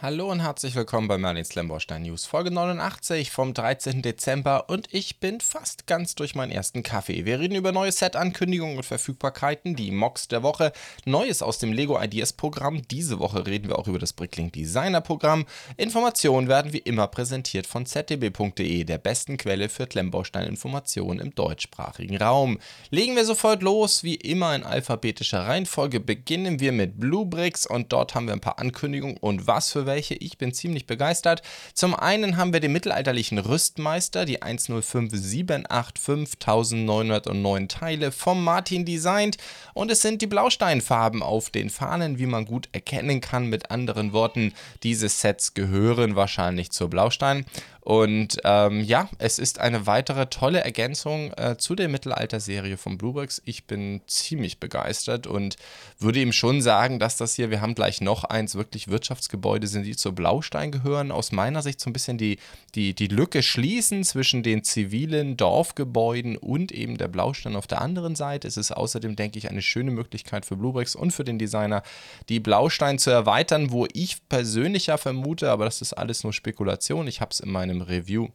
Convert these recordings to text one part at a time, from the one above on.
Hallo und herzlich willkommen bei Merlins Lemborstein News, Folge 89 vom 13. Dezember und ich bin fast ganz durch meinen ersten Kaffee. Wir reden über neue Set-Ankündigungen und Verfügbarkeiten, die Mocks der Woche, Neues aus dem Lego Ideas Programm. Diese Woche reden wir auch über das Bricklink Designer Programm. Informationen werden wie immer präsentiert von zdb.de, der besten Quelle für Klemmbaustein-Informationen im deutschsprachigen Raum. Legen wir sofort los, wie immer in alphabetischer Reihenfolge. Beginnen wir mit Bluebricks und dort haben wir ein paar Ankündigungen und was für welche. Ich bin ziemlich begeistert. Zum einen haben wir den mittelalterlichen Rüstmeister, die 105785 Teile vom Martin designt und es sind die Blausteinfarben auf den Fahnen, wie man gut erkennen kann. Mit anderen Worten, diese Sets gehören wahrscheinlich zur Blaustein und ähm, ja, es ist eine weitere tolle Ergänzung äh, zu der Mittelalter-Serie von Bluebricks. Ich bin ziemlich begeistert und würde ihm schon sagen, dass das hier, wir haben gleich noch eins, wirklich Wirtschaftsgebäude sind, die zur Blaustein gehören. Aus meiner Sicht so ein bisschen die, die, die Lücke schließen zwischen den zivilen Dorfgebäuden und eben der Blaustein auf der anderen Seite. Es ist außerdem, denke ich, eine schöne Möglichkeit für Bluebricks und für den Designer, die Blaustein zu erweitern, wo ich persönlich ja vermute, aber das ist alles nur Spekulation. Ich habe es in meinem Review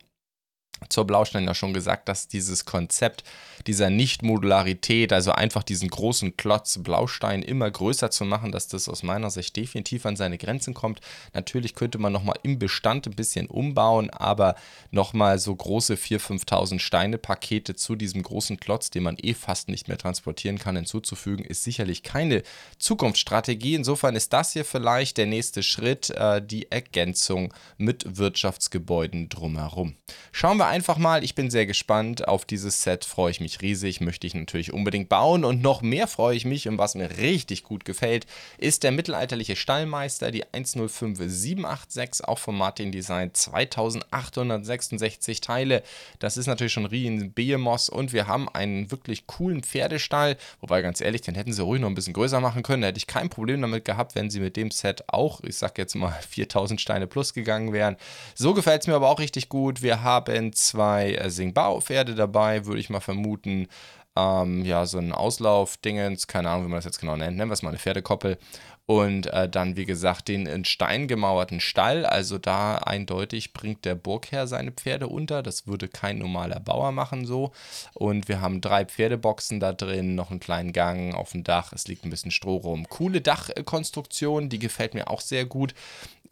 zur Blaustein ja schon gesagt, dass dieses Konzept dieser Nicht-Modularität, also einfach diesen großen Klotz Blaustein immer größer zu machen, dass das aus meiner Sicht definitiv an seine Grenzen kommt. Natürlich könnte man nochmal im Bestand ein bisschen umbauen, aber nochmal so große 4.000, 5.000 Steine-Pakete zu diesem großen Klotz, den man eh fast nicht mehr transportieren kann, hinzuzufügen, ist sicherlich keine Zukunftsstrategie. Insofern ist das hier vielleicht der nächste Schritt, äh, die Ergänzung mit Wirtschaftsgebäuden drumherum. Schauen wir einfach mal. Ich bin sehr gespannt. Auf dieses Set freue ich mich riesig. Möchte ich natürlich unbedingt bauen. Und noch mehr freue ich mich, und was mir richtig gut gefällt, ist der mittelalterliche Stallmeister, die 105786, auch von Martin Design, 2866 Teile. Das ist natürlich schon riesen Behemoth. Und wir haben einen wirklich coolen Pferdestall. Wobei, ganz ehrlich, den hätten sie ruhig noch ein bisschen größer machen können. Da hätte ich kein Problem damit gehabt, wenn sie mit dem Set auch, ich sag jetzt mal, 4000 Steine plus gegangen wären. So gefällt es mir aber auch richtig gut. Wir haben zwei äh, Singbao-Pferde dabei, würde ich mal vermuten. Ähm, ja, so ein Auslauf-Dingens, keine Ahnung, wie man das jetzt genau nennt, nennen wir es mal eine Pferdekoppel. Und äh, dann, wie gesagt, den in Stein gemauerten Stall. Also da eindeutig bringt der Burgherr seine Pferde unter. Das würde kein normaler Bauer machen so. Und wir haben drei Pferdeboxen da drin, noch einen kleinen Gang auf dem Dach. Es liegt ein bisschen Stroh rum. Coole Dachkonstruktion, die gefällt mir auch sehr gut.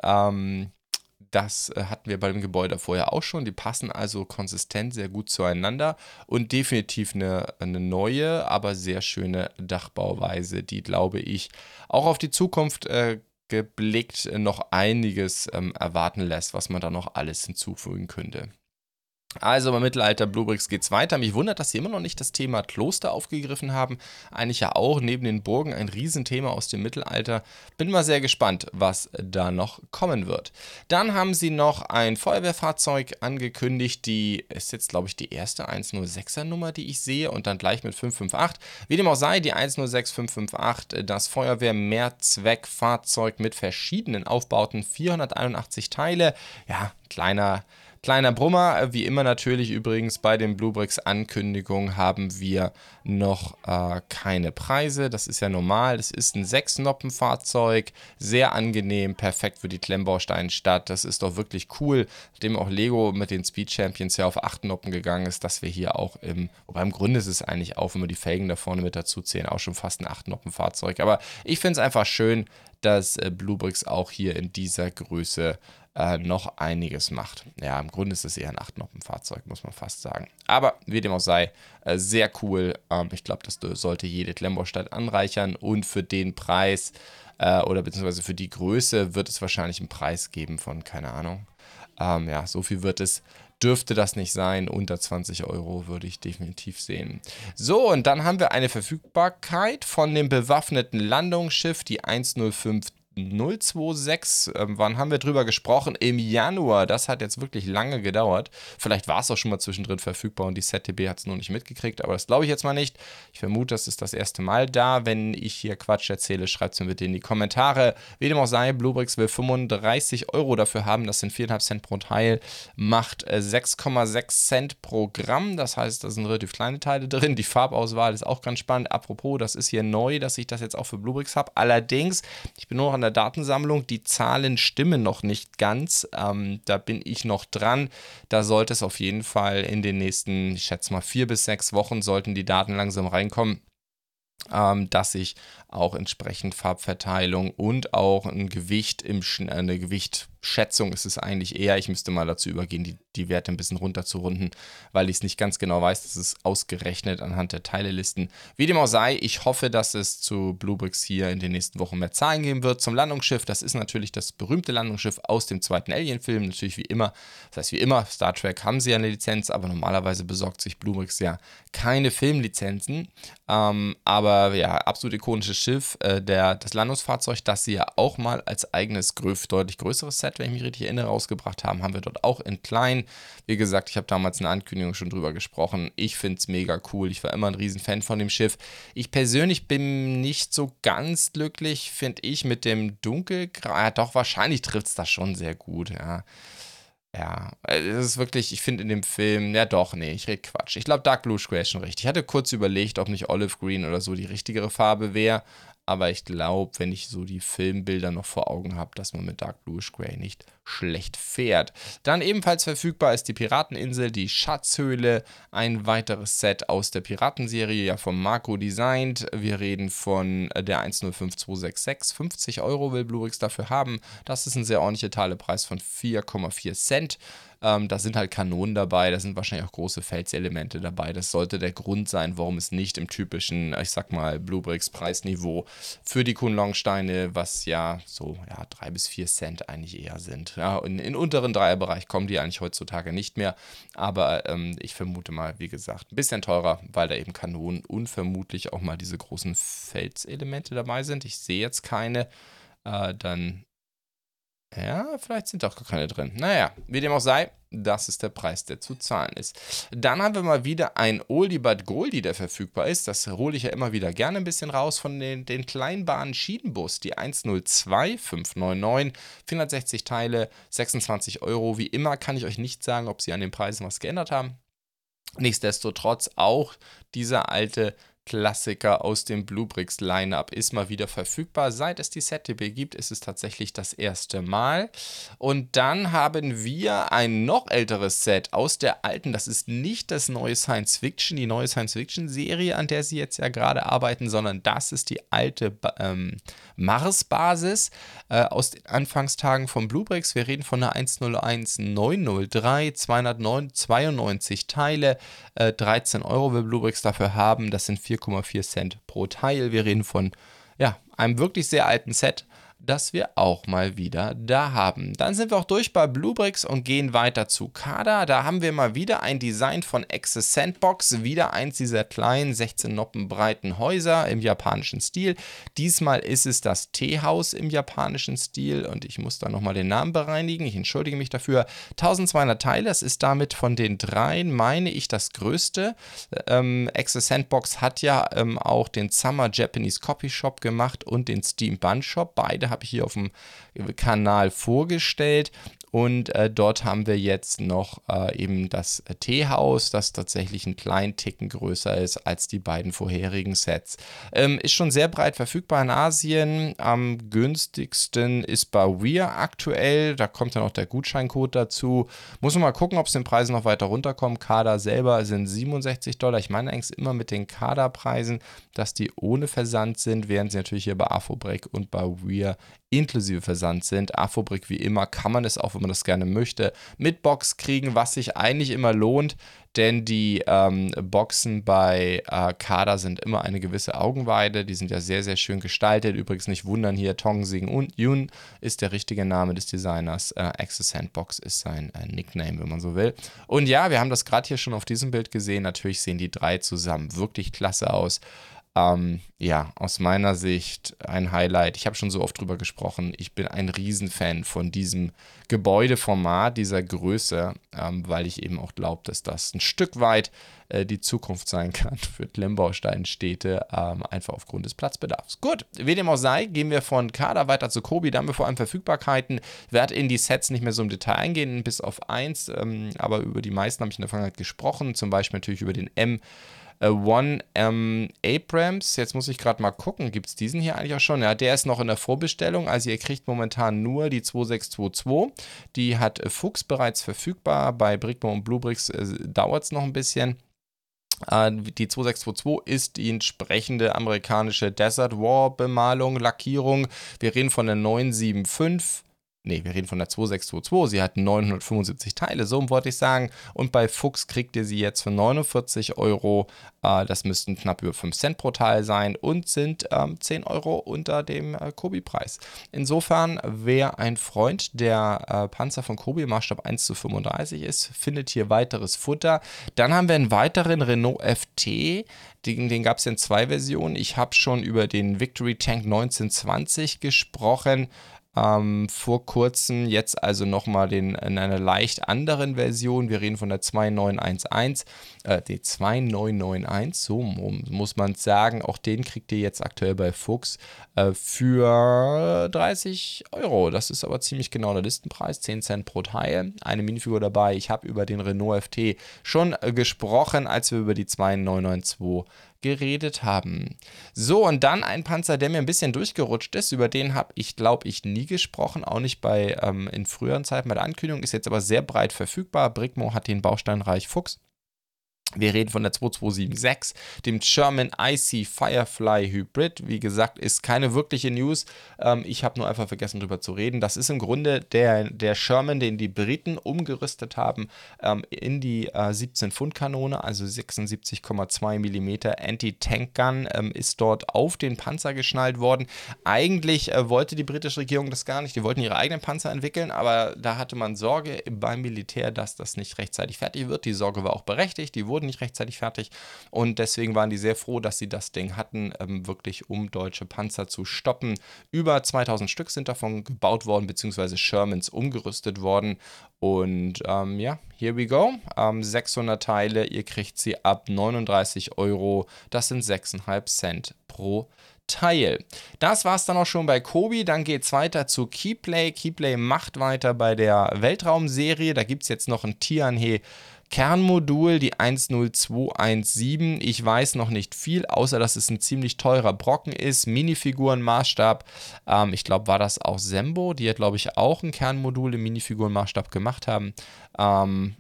Ähm, das äh, hatten wir bei dem Gebäude vorher auch schon. Die passen also konsistent sehr gut zueinander und definitiv eine, eine neue, aber sehr schöne Dachbauweise, die, glaube ich, auch auf die Zukunft äh, geblickt noch einiges ähm, erwarten lässt, was man da noch alles hinzufügen könnte. Also beim Mittelalter Bluebricks geht es weiter. Mich wundert, dass sie immer noch nicht das Thema Kloster aufgegriffen haben. Eigentlich ja auch neben den Burgen ein Riesenthema aus dem Mittelalter. Bin mal sehr gespannt, was da noch kommen wird. Dann haben sie noch ein Feuerwehrfahrzeug angekündigt. Die ist jetzt, glaube ich, die erste 106er Nummer, die ich sehe. Und dann gleich mit 558. Wie dem auch sei, die 106558, das Feuerwehr-Mehrzweckfahrzeug mit verschiedenen Aufbauten. 481 Teile. Ja, kleiner Kleiner Brummer, äh, wie immer natürlich übrigens bei den Bluebricks Ankündigungen haben wir noch äh, keine Preise. Das ist ja normal. Das ist ein Sechs-Noppen-Fahrzeug, sehr angenehm, perfekt für die Klemmbausteinstadt. Das ist doch wirklich cool, nachdem auch Lego mit den Speed Champions ja auf acht Noppen gegangen ist, dass wir hier auch im, wobei im Grunde ist es eigentlich auch, wenn wir die Felgen da vorne mit dazu zählen, auch schon fast ein acht Noppen-Fahrzeug. Aber ich finde es einfach schön, dass äh, Bluebricks auch hier in dieser Größe äh, noch einiges macht. Ja, im Grunde ist es eher ein 8-Noppen-Fahrzeug, muss man fast sagen. Aber wie dem auch sei, äh, sehr cool. Ähm, ich glaube, das sollte jede Klemmbaustadt anreichern und für den Preis äh, oder beziehungsweise für die Größe wird es wahrscheinlich einen Preis geben von, keine Ahnung. Ähm, ja, so viel wird es dürfte das nicht sein. Unter 20 Euro würde ich definitiv sehen. So, und dann haben wir eine Verfügbarkeit von dem bewaffneten Landungsschiff, die 105 026. Ähm, wann haben wir drüber gesprochen? Im Januar. Das hat jetzt wirklich lange gedauert. Vielleicht war es auch schon mal zwischendrin verfügbar und die ZTB hat es noch nicht mitgekriegt, aber das glaube ich jetzt mal nicht. Ich vermute, das ist das erste Mal da. Wenn ich hier Quatsch erzähle, schreibt es mir bitte in die Kommentare. Wie dem auch sei, Bluebricks will 35 Euro dafür haben. Das sind 4,5 Cent pro Teil. Macht 6,6 äh, Cent pro Gramm. Das heißt, da sind relativ kleine Teile drin. Die Farbauswahl ist auch ganz spannend. Apropos, das ist hier neu, dass ich das jetzt auch für Bluebricks habe. Allerdings, ich bin nur noch an von der Datensammlung. Die Zahlen stimmen noch nicht ganz. Ähm, da bin ich noch dran. Da sollte es auf jeden Fall in den nächsten, ich schätze mal, vier bis sechs Wochen sollten die Daten langsam reinkommen ähm, dass ich auch entsprechend Farbverteilung und auch ein Gewicht im eine Gewichtschätzung ist es eigentlich eher. Ich müsste mal dazu übergehen, die, die Werte ein bisschen runterzurunden, weil ich es nicht ganz genau weiß. Das ist ausgerechnet anhand der Teilelisten. Wie dem auch sei, ich hoffe, dass es zu Bluebricks hier in den nächsten Wochen mehr Zahlen geben wird. Zum Landungsschiff, das ist natürlich das berühmte Landungsschiff aus dem zweiten Alien-Film. Natürlich wie immer, das heißt wie immer, Star Trek haben sie ja eine Lizenz, aber normalerweise besorgt sich Bluebricks ja keine Filmlizenzen. Ähm, aber ja, absolut ikonisches Schiff, äh, der, das Landungsfahrzeug, das sie ja auch mal als eigenes, deutlich größeres Set, wenn ich mich richtig erinnere, rausgebracht haben, haben wir dort auch in klein. Wie gesagt, ich habe damals in der Ankündigung schon drüber gesprochen. Ich finde es mega cool. Ich war immer ein Riesenfan von dem Schiff. Ich persönlich bin nicht so ganz glücklich, finde ich, mit dem Dunkelgrau. Ja, doch, wahrscheinlich trifft es das schon sehr gut, ja. Ja, es ist wirklich, ich finde in dem Film, ja doch, nee, ich rede Quatsch. Ich glaube, Dark Blue Square ist schon richtig. Ich hatte kurz überlegt, ob nicht Olive Green oder so die richtigere Farbe wäre, aber ich glaube, wenn ich so die Filmbilder noch vor Augen habe, dass man mit Dark Blue Gray nicht schlecht fährt. Dann ebenfalls verfügbar ist die Pirateninsel, die Schatzhöhle, ein weiteres Set aus der Piratenserie, ja von Marco designt. Wir reden von der 105266. 50 Euro will Bluebricks dafür haben. Das ist ein sehr ordentlicher Teilepreis von 4,4 Cent. Ähm, da sind halt Kanonen dabei, da sind wahrscheinlich auch große Felselemente dabei. Das sollte der Grund sein, warum es nicht im typischen, ich sag mal, Bluebricks Preisniveau für die Kunlongsteine, was ja so ja, drei bis vier Cent eigentlich eher sind. Ja, in, in unteren Dreierbereich kommen die eigentlich heutzutage nicht mehr. Aber ähm, ich vermute mal, wie gesagt, ein bisschen teurer, weil da eben Kanonen und vermutlich auch mal diese großen Felselemente dabei sind. Ich sehe jetzt keine. Äh, dann ja, vielleicht sind doch gar keine drin. Naja, wie dem auch sei, das ist der Preis, der zu zahlen ist. Dann haben wir mal wieder ein Oldie but Goldie, der verfügbar ist. Das hole ich ja immer wieder gerne ein bisschen raus von den, den Kleinbahnen Schiedenbus. Die 102599, 460 Teile, 26 Euro. Wie immer kann ich euch nicht sagen, ob sie an den Preisen was geändert haben. Nichtsdestotrotz auch dieser alte Klassiker aus dem Bluebricks Lineup ist mal wieder verfügbar. Seit es die SetDB gibt, ist es tatsächlich das erste Mal. Und dann haben wir ein noch älteres Set aus der alten, das ist nicht das neue Science Fiction, die neue Science Fiction Serie, an der sie jetzt ja gerade arbeiten, sondern das ist die alte ähm, Mars-Basis äh, aus den Anfangstagen von Bluebricks. Wir reden von einer 101903, 292 Teile, äh, 13 Euro will Bluebricks dafür haben. Das sind 4,4 Cent pro Teil. Wir reden von ja, einem wirklich sehr alten Set das wir auch mal wieder da haben. Dann sind wir auch durch bei Bluebricks und gehen weiter zu Kada. Da haben wir mal wieder ein Design von Access Sandbox, wieder eins dieser kleinen 16 Noppen breiten Häuser im japanischen Stil. Diesmal ist es das Teehaus im japanischen Stil und ich muss da nochmal den Namen bereinigen. Ich entschuldige mich dafür. 1200 Teile, das ist damit von den dreien, meine ich, das größte. Ähm, Access Sandbox hat ja ähm, auch den Summer Japanese Copy Shop gemacht und den Steam Bun Shop. Beide habe ich hier auf dem Kanal vorgestellt. Und äh, dort haben wir jetzt noch äh, eben das Teehaus, das tatsächlich einen kleinen Ticken größer ist als die beiden vorherigen Sets. Ähm, ist schon sehr breit verfügbar in Asien. Am günstigsten ist bei Weir aktuell. Da kommt dann auch der Gutscheincode dazu. Muss man mal gucken, ob es den Preisen noch weiter runterkommt. Kader selber sind 67 Dollar. Ich meine eigentlich immer mit den Kaderpreisen, dass die ohne Versand sind, während sie natürlich hier bei Afobreak und bei Weir inklusive Versand sind. Afobrik wie immer kann man es auch, wenn man das gerne möchte, mit Box kriegen, was sich eigentlich immer lohnt, denn die ähm, Boxen bei äh, Kader sind immer eine gewisse Augenweide. Die sind ja sehr, sehr schön gestaltet. Übrigens nicht wundern hier, Tongsing und Yun ist der richtige Name des Designers. Äh, Access Sandbox ist sein äh, Nickname, wenn man so will. Und ja, wir haben das gerade hier schon auf diesem Bild gesehen. Natürlich sehen die drei zusammen wirklich klasse aus. Ähm, ja, aus meiner Sicht ein Highlight. Ich habe schon so oft drüber gesprochen. Ich bin ein Riesenfan von diesem Gebäudeformat, dieser Größe, ähm, weil ich eben auch glaube, dass das ein Stück weit äh, die Zukunft sein kann für Klemmbausteinstädte, ähm, einfach aufgrund des Platzbedarfs. Gut, wie dem auch sei, gehen wir von Kader weiter zu Kobi. Da haben wir vor allem Verfügbarkeiten. Werde in die Sets nicht mehr so im Detail eingehen, bis auf eins, ähm, aber über die meisten habe ich in der Vergangenheit gesprochen. Zum Beispiel natürlich über den M. äh, One ähm, Abrams. Jetzt muss ich gerade mal gucken, gibt es diesen hier eigentlich auch schon? Ja, der ist noch in der Vorbestellung. Also ihr kriegt momentan nur die 2622. Die hat äh, Fuchs bereits verfügbar. Bei Brickmo und Bluebricks äh, dauert es noch ein bisschen. Äh, die 2622 ist die entsprechende amerikanische Desert War Bemalung, Lackierung. Wir reden von der 975 Nee, wir reden von der 2622. Sie hat 975 Teile, so wollte ich sagen. Und bei Fuchs kriegt ihr sie jetzt für 49 Euro. Äh, das müssten knapp über 5 Cent pro Teil sein und sind ähm, 10 Euro unter dem äh, Kobi-Preis. Insofern, wer ein Freund der äh, Panzer von Kobi Maßstab 1 zu 35 ist, findet hier weiteres Futter. Dann haben wir einen weiteren Renault FT. Den, den gab es in zwei Versionen. Ich habe schon über den Victory Tank 1920 gesprochen ähm, vor kurzem, jetzt also nochmal in einer leicht anderen Version. Wir reden von der 2911, äh, die 2991, so muss man sagen. Auch den kriegt ihr jetzt aktuell bei Fuchs äh, für 30 Euro. Das ist aber ziemlich genau der Listenpreis, 10 Cent pro Teil. Eine Minifigur dabei. Ich habe über den Renault FT schon äh, gesprochen, als wir über die 2992 geredet haben. So, und dann ein Panzer, der mir ein bisschen durchgerutscht ist. Über den habe ich, glaube ich, nie gesprochen, auch nicht bei ähm, in früheren Zeiten bei der Ankündigung, ist jetzt aber sehr breit verfügbar. Brickmo hat den Bausteinreich Fuchs. Wir reden von der 2276, dem German IC Firefly Hybrid. Wie gesagt, ist keine wirkliche News. Ähm, ich habe nur einfach vergessen, darüber zu reden. Das ist im Grunde der, der Sherman, den die Briten umgerüstet haben ähm, in die äh, 17-Pfund-Kanone, also 76,2 mm Anti-Tank-Gun, ähm, ist dort auf den Panzer geschnallt worden. Eigentlich äh, wollte die britische Regierung das gar nicht. Die wollten ihre eigenen Panzer entwickeln, aber da hatte man Sorge beim Militär, dass das nicht rechtzeitig fertig wird. Die Sorge war auch berechtigt. Die wurden wurden nicht rechtzeitig fertig und deswegen waren die sehr froh, dass sie das Ding hatten, ähm, wirklich um deutsche Panzer zu stoppen. Über 2000 Stück sind davon gebaut worden, beziehungsweise Shermans umgerüstet worden und ähm, ja, here we go. Ähm, 600 Teile, ihr kriegt sie ab 39 Euro. Das sind 6,5 Cent pro Teil. Das war es dann auch schon bei Kobi. Dann geht es weiter zu Keyplay. Keyplay macht weiter bei der Weltraumserie. Da gibt es jetzt noch ein Tianhe Kernmodul, die 10217. Ich weiß noch nicht viel, außer dass es ein ziemlich teurer Brocken ist. Minifigurenmaßstab. Ähm, ich glaube, war das auch Sembo, die ja, glaube ich, auch ein Kernmodul im Minifigurenmaßstab gemacht haben. Ähm,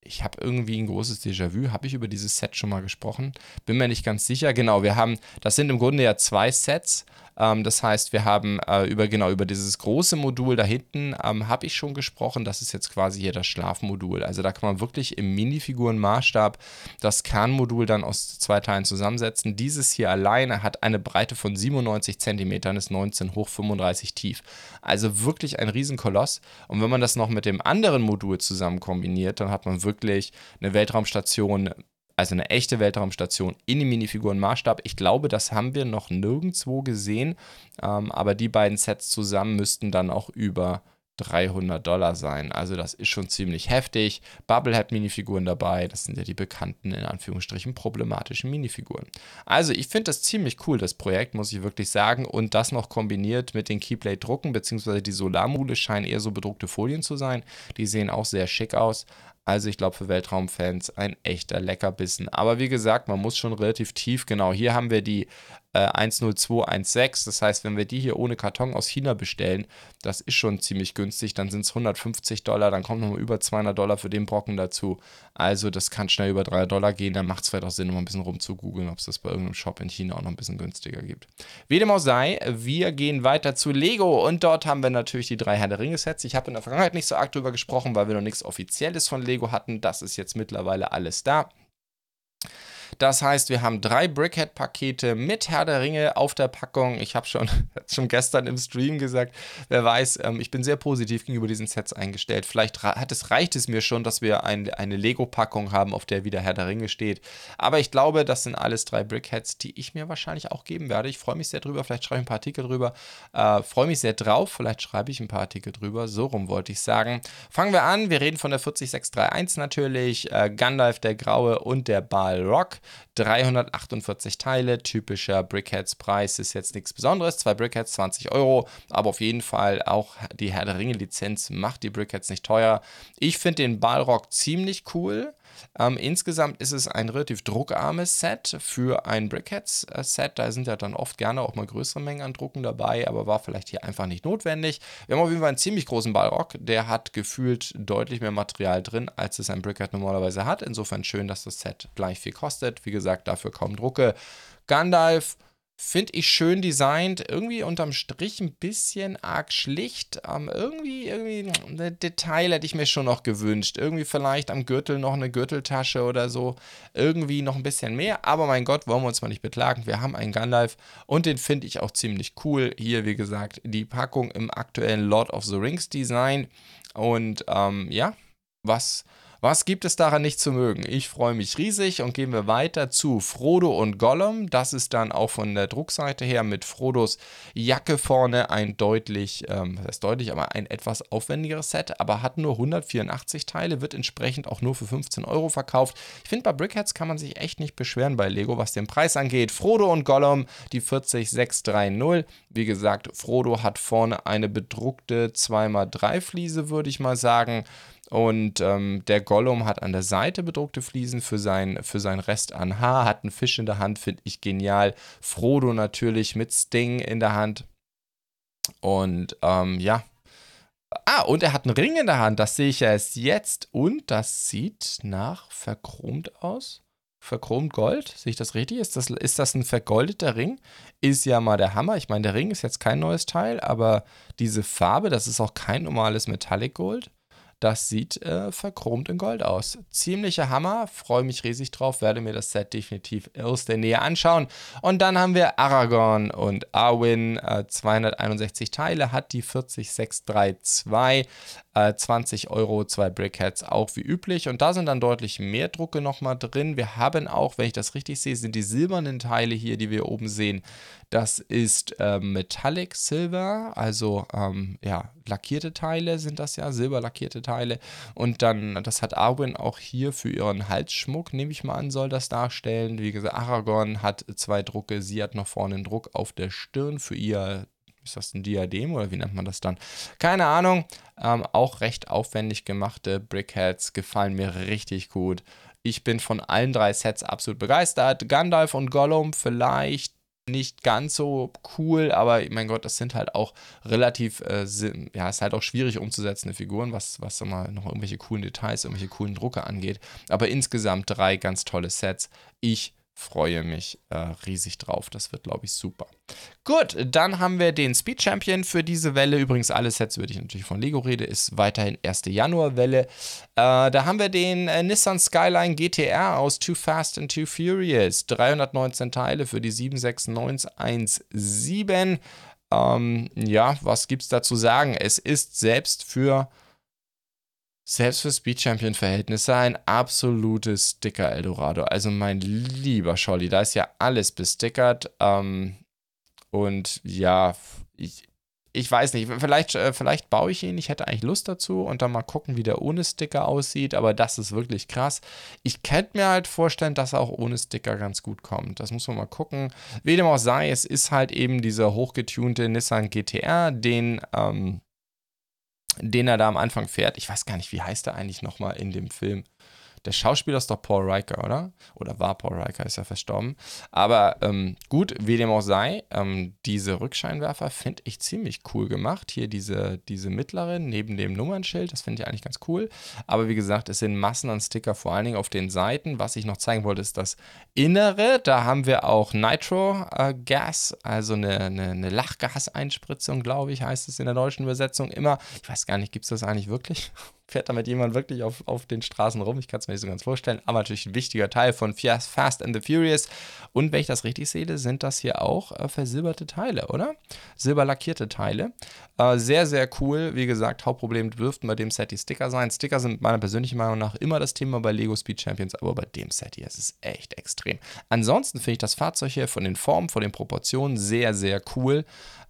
ich habe irgendwie ein großes Déjà-vu. Habe ich über dieses Set schon mal gesprochen? Bin mir nicht ganz sicher. Genau, wir haben, das sind im Grunde ja zwei Sets. Ähm, das heißt, wir haben äh, über genau über dieses große Modul da hinten ähm, habe ich schon gesprochen. Das ist jetzt quasi hier das Schlafmodul. Also da kann man wirklich im Minifigurenmaßstab das Kernmodul dann aus zwei Teilen zusammensetzen. Dieses hier alleine hat eine Breite von 97 cm, ist 19 hoch 35 tief. Also wirklich ein Riesenkoloss. Und wenn man das noch mit dem anderen Modul zusammen kombiniert, dann hat man wirklich eine Weltraumstation also eine echte Weltraumstation in den Minifiguren-Maßstab. Ich glaube, das haben wir noch nirgendwo gesehen, ähm, aber die beiden Sets zusammen müssten dann auch über 300 Dollar sein. Also das ist schon ziemlich heftig. Bubblehead-Minifiguren dabei, das sind ja die bekannten, in Anführungsstrichen, problematischen Minifiguren. Also ich finde das ziemlich cool, das Projekt, muss ich wirklich sagen. Und das noch kombiniert mit den Keyplate-Drucken, beziehungsweise die Solarmule scheinen eher so bedruckte Folien zu sein. Die sehen auch sehr schick aus. Also ich glaube für Weltraumfans ein echter Leckerbissen. Aber wie gesagt, man muss schon relativ tief, genau, hier haben wir die äh, 10216. Das heißt, wenn wir die hier ohne Karton aus China bestellen, das ist schon ziemlich günstig. Dann sind es 150 Dollar, dann kommt nochmal über 200 Dollar für den Brocken dazu. Also das kann schnell über 3 Dollar gehen. Dann macht es vielleicht auch Sinn, noch ein bisschen rumzugoogeln, ob es das bei irgendeinem Shop in China auch noch ein bisschen günstiger gibt. Wie dem auch sei, wir gehen weiter zu Lego und dort haben wir natürlich die drei Herr der Ringe Sets. Ich habe in der Vergangenheit nicht so arg drüber gesprochen, weil wir noch nichts Offizielles von Lego hatten. Das ist jetzt mittlerweile alles da. Das heißt, wir haben drei Brickhead-Pakete mit Herr der Ringe auf der Packung. Ich habe schon, schon gestern im Stream gesagt, wer weiß, ähm, ich bin sehr positiv gegenüber diesen Sets eingestellt. Vielleicht hat es, reicht es mir schon, dass wir ein, eine Lego-Packung haben, auf der wieder Herr der Ringe steht. Aber ich glaube, das sind alles drei Brickheads, die ich mir wahrscheinlich auch geben werde. Ich freue mich sehr drüber. Vielleicht schreibe ich ein paar Artikel drüber. Äh, freue mich sehr drauf. Vielleicht schreibe ich ein paar Artikel drüber. So rum wollte ich sagen. Fangen wir an. Wir reden von der 40631 natürlich. Äh, Gandalf der Graue und der Balrog. 348 Teile, typischer Brickheads-Preis ist jetzt nichts Besonderes. Zwei Brickheads, 20 Euro, aber auf jeden Fall auch die Herr der Ringe-Lizenz macht die Brickheads nicht teuer. Ich finde den Balrog ziemlich cool. Ähm, insgesamt ist es ein relativ druckarmes Set für ein Brickheads-Set. Da sind ja dann oft gerne auch mal größere Mengen an Drucken dabei, aber war vielleicht hier einfach nicht notwendig. Wir haben auf jeden Fall einen ziemlich großen Ballrock. Der hat gefühlt deutlich mehr Material drin, als es ein Brickhead normalerweise hat. Insofern schön, dass das Set gleich viel kostet. Wie gesagt, dafür kaum Drucke. Gandalf Finde ich schön designt, irgendwie unterm Strich ein bisschen arg schlicht. Ähm, irgendwie, irgendwie ein Detail hätte ich mir schon noch gewünscht. Irgendwie vielleicht am Gürtel noch eine Gürteltasche oder so. Irgendwie noch ein bisschen mehr. Aber mein Gott, wollen wir uns mal nicht beklagen. Wir haben einen Gunlife und den finde ich auch ziemlich cool. Hier, wie gesagt, die Packung im aktuellen Lord of the Rings Design. Und ähm, ja, was was gibt es daran nicht zu mögen? Ich freue mich riesig und gehen wir weiter zu Frodo und Gollum. Das ist dann auch von der Druckseite her mit Frodos Jacke vorne ein deutlich, ähm, das heißt deutlich, aber ein etwas aufwendigeres Set, aber hat nur 184 Teile, wird entsprechend auch nur für 15 Euro verkauft. Ich finde, bei Brickheads kann man sich echt nicht beschweren bei Lego, was den Preis angeht. Frodo und Gollum, die 40630. Wie gesagt, Frodo hat vorne eine bedruckte 2x3 Fliese, würde ich mal sagen. Und ähm, der Gollum hat an der Seite bedruckte Fliesen für sein, für sein Rest an Haar, hat einen Fisch in der Hand, finde ich genial. Frodo natürlich mit Sting in der Hand. Und ähm, ja. Ah, und er hat einen Ring in der Hand, das sehe ich erst jetzt. Und das sieht nach verchromt aus. Verchromt Gold, sehe ich das richtig? Ist das, ist das ein vergoldeter Ring? Ist ja mal der Hammer. Ich meine, der Ring ist jetzt kein neues Teil, aber diese Farbe, das ist auch kein normales Metallic Gold. Das sieht äh, verchromt in Gold aus. Ziemlicher Hammer, freue mich riesig drauf, werde mir das Set definitiv aus der Nähe anschauen. Und dann haben wir Aragorn und Arwen, äh, 261 Teile, hat die 40632, äh, 20 Euro, zwei Brickheads, auch wie üblich. Und da sind dann deutlich mehr Drucke nochmal drin. Wir haben auch, wenn ich das richtig sehe, sind die silbernen Teile hier, die wir oben sehen, das ist ähm, Metallic Silver, also ähm, ja, lackierte Teile sind das ja, silberlackierte Teile. Und dann, das hat Arwen auch hier für ihren Halsschmuck, nehme ich mal an, soll das darstellen. Wie gesagt, Aragorn hat zwei Drucke, sie hat noch vorne einen Druck auf der Stirn für ihr ist das ein Diadem oder wie nennt man das dann? Keine Ahnung. Ähm, auch recht aufwendig gemachte Brickheads gefallen mir richtig gut. Ich bin von allen drei Sets absolut begeistert. Gandalf und Gollum vielleicht nicht ganz so cool, aber mein Gott, das sind halt auch relativ, äh, ja, ist halt auch schwierig umzusetzende Figuren, was, was immer noch irgendwelche coolen Details, irgendwelche coolen Drucker angeht. Aber insgesamt drei ganz tolle Sets. Ich freue mich äh, riesig drauf. Das wird, glaube ich, super. Gut, dann haben wir den Speed Champion für diese Welle. Übrigens, alle Sets, würde ich natürlich von Lego rede, ist weiterhin 1. Januar-Welle. Äh, da haben wir den äh, Nissan Skyline GTR aus Too Fast and Too Furious. 319 Teile für die 76917. Ähm, ja, was gibt es da zu sagen? Es ist selbst für selbst für Speed Champion Verhältnisse ein absolutes Sticker Eldorado. Also mein lieber Scholli, da ist ja alles bestickert. Ähm, und ja, ich, ich weiß nicht, vielleicht, äh, vielleicht baue ich ihn, ich hätte eigentlich Lust dazu und dann mal gucken, wie der ohne Sticker aussieht, aber das ist wirklich krass. Ich könnte mir halt vorstellen, dass er auch ohne Sticker ganz gut kommt. Das muss man mal gucken. Wie dem auch sei, es ist halt eben dieser hochgetunte Nissan GTR, den, ähm, den er da am Anfang fährt. Ich weiß gar nicht, wie heißt er eigentlich nochmal in dem Film. Der Schauspieler ist doch Paul Riker, oder? Oder war Paul Riker, ist ja verstorben. Aber ähm, gut, wie dem auch sei, ähm, diese Rückscheinwerfer finde ich ziemlich cool gemacht. Hier diese, diese mittlere neben dem Nummernschild, das finde ich eigentlich ganz cool. Aber wie gesagt, es sind Massen an Sticker, vor allen Dingen auf den Seiten. Was ich noch zeigen wollte, ist das Innere. Da haben wir auch Nitro-Gas, äh, also eine, eine, eine Lachgaseinspritzung, glaube ich, heißt es in der deutschen Übersetzung immer. Ich weiß gar nicht, gibt es das eigentlich wirklich? Fährt damit jemand wirklich auf, auf den Straßen rum. Ich kann es mir nicht so ganz vorstellen, aber natürlich ein wichtiger Teil von Fast and the Furious. Und wenn ich das richtig sehe, sind das hier auch äh, versilberte Teile, oder? Silberlackierte Teile. Äh, sehr, sehr cool. Wie gesagt, Hauptproblem dürften bei dem Set die Sticker sein. Sticker sind meiner persönlichen Meinung nach immer das Thema bei Lego Speed Champions, aber bei dem Set hier ist es echt extrem. Ansonsten finde ich das Fahrzeug hier von den Formen, von den Proportionen sehr, sehr cool.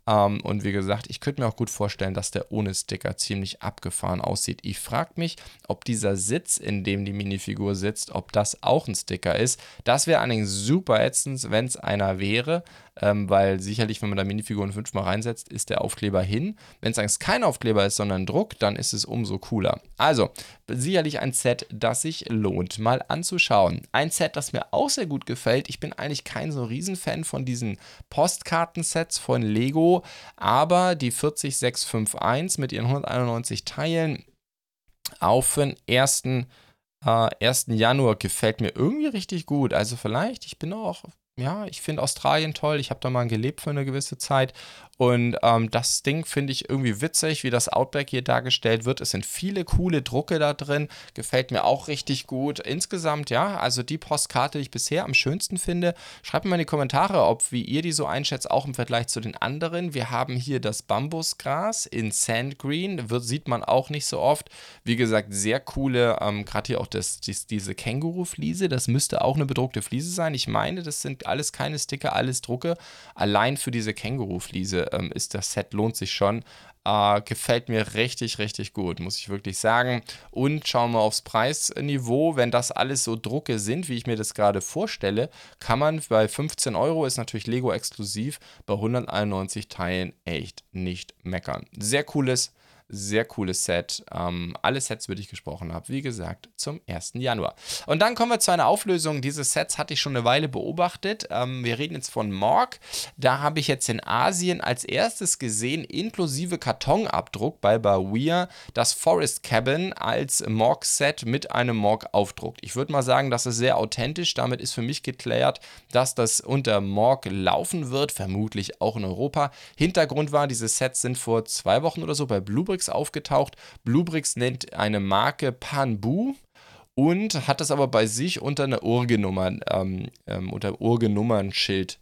Ähm, und wie gesagt, ich könnte mir auch gut vorstellen, dass der ohne Sticker ziemlich abgefahren aussieht. Ich frage mich, ob dieser Sitz, in dem die Minifigur sitzt, ob das auch ein Sticker ist. Das wäre allerdings super ätzend, wenn es einer wäre ähm, weil sicherlich, wenn man da Minifiguren fünfmal reinsetzt, ist der Aufkleber hin. Wenn es eigentlich kein Aufkleber ist, sondern Druck, dann ist es umso cooler. Also, sicherlich ein Set, das sich lohnt, mal anzuschauen. Ein Set, das mir auch sehr gut gefällt. Ich bin eigentlich kein so Riesenfan von diesen Postkartensets von Lego, aber die 40651 mit ihren 191 Teilen auf den ersten äh, 1. Januar gefällt mir irgendwie richtig gut. Also vielleicht, ich bin auch ja, ich finde Australien toll. Ich habe da mal gelebt für eine gewisse Zeit und ähm, das Ding finde ich irgendwie witzig, wie das Outback hier dargestellt wird. Es sind viele coole Drucke da drin. Gefällt mir auch richtig gut. Insgesamt, ja, also die Postkarte, die ich bisher am schönsten finde. Schreibt mir mal in die Kommentare, ob wie ihr die so einschätzt, auch im Vergleich zu den anderen. Wir haben hier das Bambusgras in Sand Green. Wird, sieht man auch nicht so oft. Wie gesagt, sehr coole, ähm, gerade hier auch das, dies, diese Känguru-Fliese. Das müsste auch eine bedruckte Fliese sein. Ich meine, das sind alles keine Sticker, alles Drucke. Allein für diese Känguru-Fliese ähm, ist das Set lohnt sich schon. Äh, gefällt mir richtig, richtig gut, muss ich wirklich sagen. Und schauen wir aufs Preisniveau. Wenn das alles so Drucke sind, wie ich mir das gerade vorstelle, kann man bei 15 Euro, ist natürlich Lego exklusiv, bei 191 Teilen echt nicht meckern. Sehr cooles sehr cooles Set. Ähm, alle Sets, über die ich gesprochen habe, wie gesagt, zum 1. Januar. Und dann kommen wir zu einer Auflösung. Diese Sets hatte ich schon eine Weile beobachtet. Ähm, wir reden jetzt von Morg. Da habe ich jetzt in Asien als erstes gesehen, inklusive Kartonabdruck bei Bawia, das Forest Cabin als Morg-Set mit einem Morg-Aufdruck. Ich würde mal sagen, das ist sehr authentisch. Damit ist für mich geklärt, dass das unter Morg laufen wird, vermutlich auch in Europa. Hintergrund war, diese Sets sind vor zwei Wochen oder so bei Blueberry Bluebricks aufgetaucht. Bluebricks nennt eine Marke Panbu und hat das aber bei sich unter einer Urgenummer, ähm, ähm, unter Urgenummernschild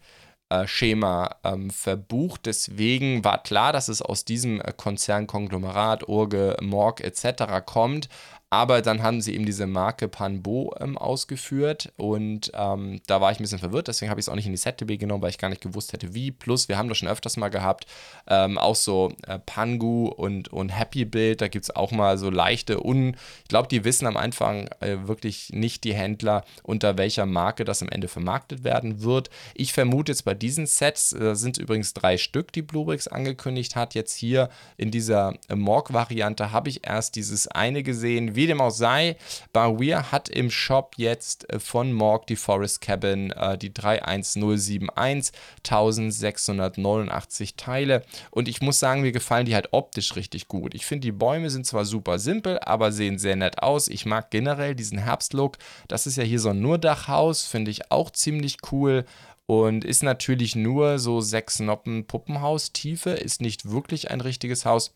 äh, Schema ähm, verbucht. Deswegen war klar, dass es aus diesem äh, Konzernkonglomerat Urge, Morg etc. kommt. Aber dann haben sie eben diese Marke Panbo ähm, ausgeführt und ähm, da war ich ein bisschen verwirrt, deswegen habe ich es auch nicht in die ZDB genommen, weil ich gar nicht gewusst hätte, wie. Plus, wir haben das schon öfters mal gehabt, ähm, auch so äh, Pangu und, und Happy Build, da gibt es auch mal so leichte, un ich glaube, die wissen am Anfang äh, wirklich nicht die Händler, unter welcher Marke das am Ende vermarktet werden wird. Ich vermute jetzt bei diesen Sets, da äh, sind übrigens drei Stück, die Bluebricks angekündigt hat. Jetzt hier in dieser äh, Morg-Variante habe ich erst dieses eine gesehen, wie dem auch sei, Barweir hat im Shop jetzt äh, von Morg die Forest Cabin, äh, die 31071, 1689 Teile. Und ich muss sagen, mir gefallen die halt optisch richtig gut. Ich finde, die Bäume sind zwar super simpel, aber sehen sehr nett aus. Ich mag generell diesen Herbstlook. Das ist ja hier so ein Nurdachhaus, finde ich auch ziemlich cool und ist natürlich nur so sechs Noppen Puppenhaus-Tiefe, ist nicht wirklich ein richtiges Haus.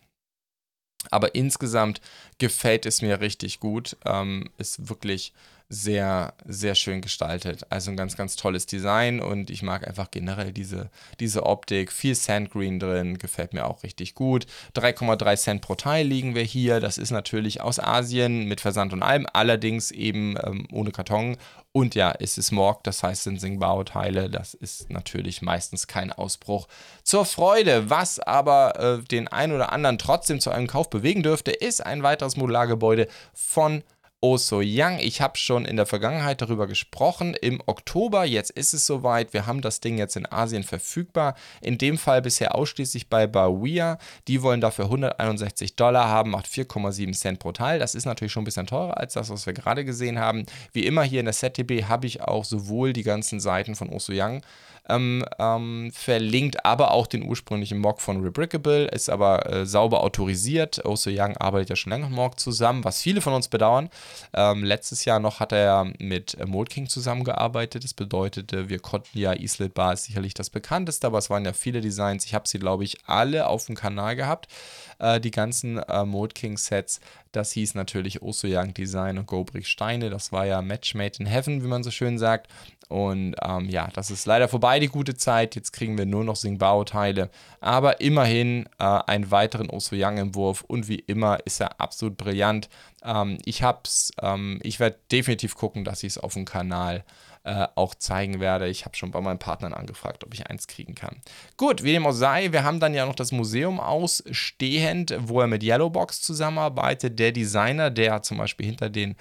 Aber insgesamt gefällt es mir richtig gut. Ähm, ist wirklich sehr, sehr schön gestaltet. Also ein ganz, ganz tolles Design und ich mag einfach generell diese, diese Optik. Viel Sandgreen drin, gefällt mir auch richtig gut. 3,3 Cent pro Teil liegen wir hier. Das ist natürlich aus Asien mit Versand und allem, allerdings eben ähm, ohne Karton. Und ja, es ist Morg, das heißt, sind Singbao-Teile. Das ist natürlich meistens kein Ausbruch zur Freude. Was aber äh, den einen oder anderen trotzdem zu einem Kauf bewegen dürfte, ist ein weiteres Modulargebäude von Oh So Young. Ich habe schon in der Vergangenheit darüber gesprochen. Im Oktober, jetzt ist es soweit. Wir haben das Ding jetzt in Asien verfügbar. In dem Fall bisher ausschließlich bei Bawia. Die wollen dafür 161 Dollar haben, macht 4,7 Cent pro Teil. Das ist natürlich schon ein bisschen teurer als das, was wir gerade gesehen haben. Wie immer hier in der ZTB habe ich auch sowohl die ganzen Seiten von Oh So Young ähm, ähm, verlinkt, aber auch den ursprünglichen Mock von Rebrickable, ist aber äh, sauber autorisiert. Also Young arbeitet ja schon länger mit Mock zusammen, was viele von uns bedauern. Ähm, letztes Jahr noch hat er mit äh, Mold King zusammengearbeitet. Das bedeutete, wir konnten ja, Islet Bar ist sicherlich das bekannteste, aber es waren ja viele Designs. Ich habe sie, glaube ich, alle auf dem Kanal gehabt. Äh, die ganzen äh, Mold King Sets. Das hieß natürlich Oso Young Design und Gobrick Steine. Das war ja Match Made in Heaven, wie man so schön sagt. Und ähm, ja, das ist leider vorbei, die gute Zeit. Jetzt kriegen wir nur noch Singbao-Teile. Aber immerhin äh, einen weiteren Oso Young-Entwurf. Und wie immer ist er absolut brillant. Ähm, ich hab's, ähm, ich werde definitiv gucken, dass ich es auf dem Kanal äh, auch zeigen werde. Ich habe schon bei meinen Partnern angefragt, ob ich eins kriegen kann. Gut, wie dem auch sei, wir haben dann ja noch das Museum ausstehend, wo er mit Yellowbox zusammenarbeitet. Der Designer, der zum Beispiel hinter den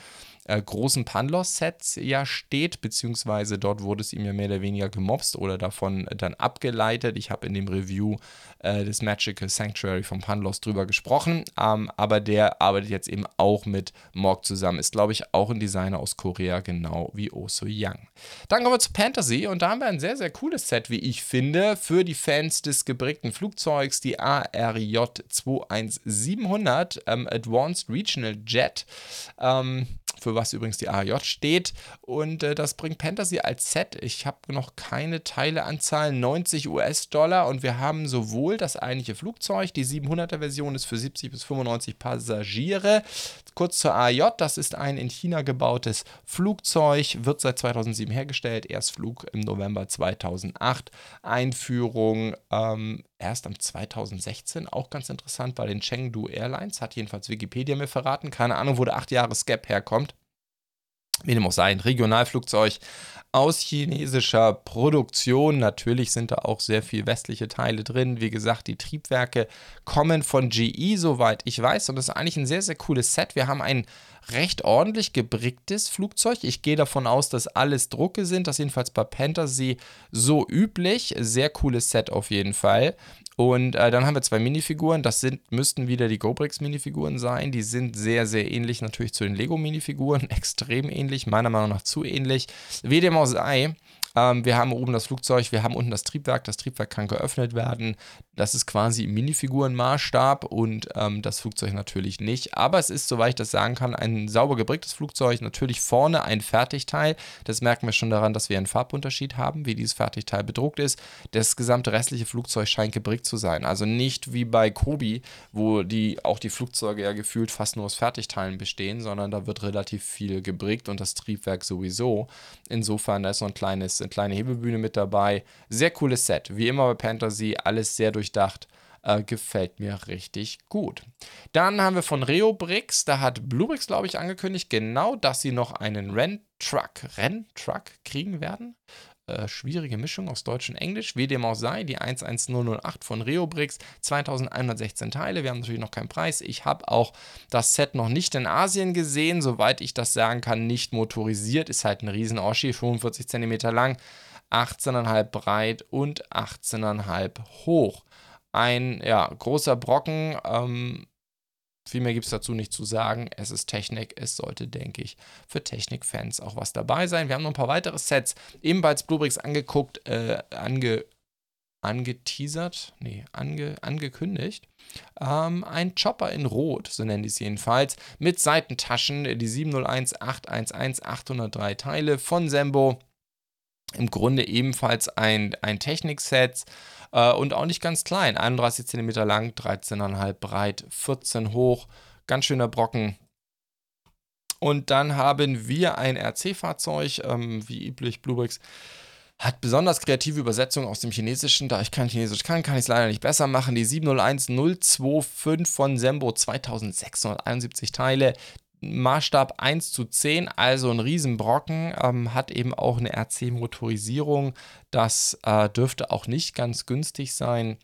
äh, großen Panlos-Sets ja steht, beziehungsweise dort wurde es ihm ja mehr oder weniger gemobst oder davon dann abgeleitet. Ich habe in dem Review äh, des Magical Sanctuary von Panlos drüber gesprochen, ähm, aber der arbeitet jetzt eben auch mit Morg zusammen. Ist, glaube ich, auch ein Designer aus Korea, genau wie Oh So Young. Dann kommen wir zu Fantasy und da haben wir ein sehr, sehr cooles Set, wie ich finde, für die Fans des geprägten Flugzeugs, die ARJ 21700 ähm, Advanced Regional Jet. Ähm, für was übrigens die AJ steht. Und äh, das bringt Fantasy als Set. Ich habe noch keine Teileanzahl, 90 US-Dollar. Und wir haben sowohl das eigentliche Flugzeug, die 700er Version ist für 70 bis 95 Passagiere. Kurz zur AJ, das ist ein in China gebautes Flugzeug, wird seit 2007 hergestellt. Erstflug im November 2008. Einführung ähm, erst am 2016. Auch ganz interessant bei den Chengdu Airlines, hat jedenfalls Wikipedia mir verraten. Keine Ahnung, wo der 8 Jahre Gap herkommt. Wie dem auch sei, ein Regionalflugzeug aus chinesischer Produktion. Natürlich sind da auch sehr viel westliche Teile drin. Wie gesagt, die Triebwerke kommen von GE, soweit ich weiß. Und das ist eigentlich ein sehr, sehr cooles Set. Wir haben ein recht ordentlich gebricktes Flugzeug. Ich gehe davon aus, dass alles Drucke sind. Das ist jedenfalls bei Fantasy so üblich. Sehr cooles Set auf jeden Fall. Und äh, dann haben wir zwei Minifiguren. Das sind, müssten wieder die GoBricks-Minifiguren sein. Die sind sehr, sehr ähnlich natürlich zu den Lego-Minifiguren. Extrem ähnlich, meiner Meinung nach zu ähnlich. Wie dem auch sei, ähm, wir haben oben das Flugzeug, wir haben unten das Triebwerk. Das Triebwerk kann geöffnet werden. Das ist quasi im Minifigurenmaßstab und ähm, das Flugzeug natürlich nicht. Aber es ist, soweit ich das sagen kann, ein sauber gebricktes Flugzeug. Natürlich vorne ein Fertigteil. Das merken wir schon daran, dass wir einen Farbunterschied haben, wie dieses Fertigteil bedruckt ist. Das gesamte restliche Flugzeug scheint gebrickt zu sein. Also nicht wie bei Kobi, wo die auch die Flugzeuge ja gefühlt fast nur aus Fertigteilen bestehen, sondern da wird relativ viel gebrickt und das Triebwerk sowieso. Insofern da ist so ein kleines, eine kleine Hebebühne mit dabei. Sehr cooles Set. Wie immer bei Fantasy, alles sehr durchdacht. Äh, gefällt mir richtig gut. Dann haben wir von Reobrix, da hat Bluebrix, glaube ich, angekündigt, genau, dass sie noch einen Renntruck, Renntruck kriegen werden. Äh, schwierige Mischung aus Deutsch und Englisch, wie dem auch sei, die 11008 von Reobrix, 2116 Teile, wir haben natürlich noch keinen Preis. Ich habe auch das Set noch nicht in Asien gesehen, soweit ich das sagen kann, nicht motorisiert, ist halt ein riesen Oschi, 45 cm lang, 18,5 breit und 18,5 hoch. Ein ja, großer Brocken, ähm, viel mehr gibt es dazu nicht zu sagen. Es ist Technik. Es sollte, denke ich, für Technikfans auch was dabei sein. Wir haben noch ein paar weitere Sets ebenfalls Bluebricks angeguckt, äh, ange, angeteasert, nee, ange, angekündigt. Ähm, ein Chopper in Rot, so nennen die es jedenfalls, mit Seitentaschen, die 701 811 803 Teile von Sembo. Im Grunde ebenfalls ein, ein Technikset äh, und auch nicht ganz klein. 31 cm lang, 13,5 breit, 14 hoch. Ganz schöner Brocken. Und dann haben wir ein RC-Fahrzeug, ähm, wie üblich Bluebricks. Hat besonders kreative Übersetzungen aus dem Chinesischen. Da ich kein Chinesisch kann, kann ich es leider nicht besser machen. Die 701025 von Sembo 2671 Teile. Maßstab 1 zu 10, also ein Riesenbrocken, ähm, hat eben auch eine RC-Motorisierung. Das äh, dürfte auch nicht ganz günstig sein.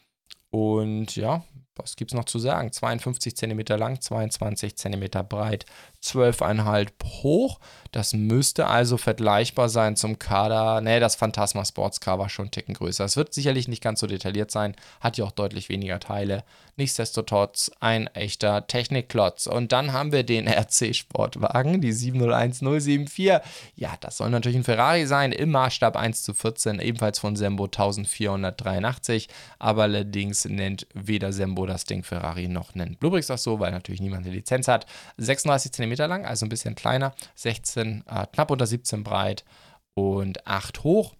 Und ja, was gibt es noch zu sagen? 52 cm lang, 22 cm breit, 12,5 hoch. Das müsste also vergleichbar sein zum Kader. Ne, das Phantasma Sports Car war schon einen Ticken größer. Es wird sicherlich nicht ganz so detailliert sein, hat ja auch deutlich weniger Teile. Nichtsdestotrotz ein echter Technikklotz. Und dann haben wir den RC-Sportwagen, die 701074. Ja, das soll natürlich ein Ferrari sein, im Maßstab 1 zu 14, ebenfalls von Sembo 1483. Aber allerdings nennt weder Sembo das Ding Ferrari noch nennt Bluebricks das so, weil natürlich niemand eine Lizenz hat. 36 cm lang, also ein bisschen kleiner, 16, äh, knapp unter 17 breit und 8 hoch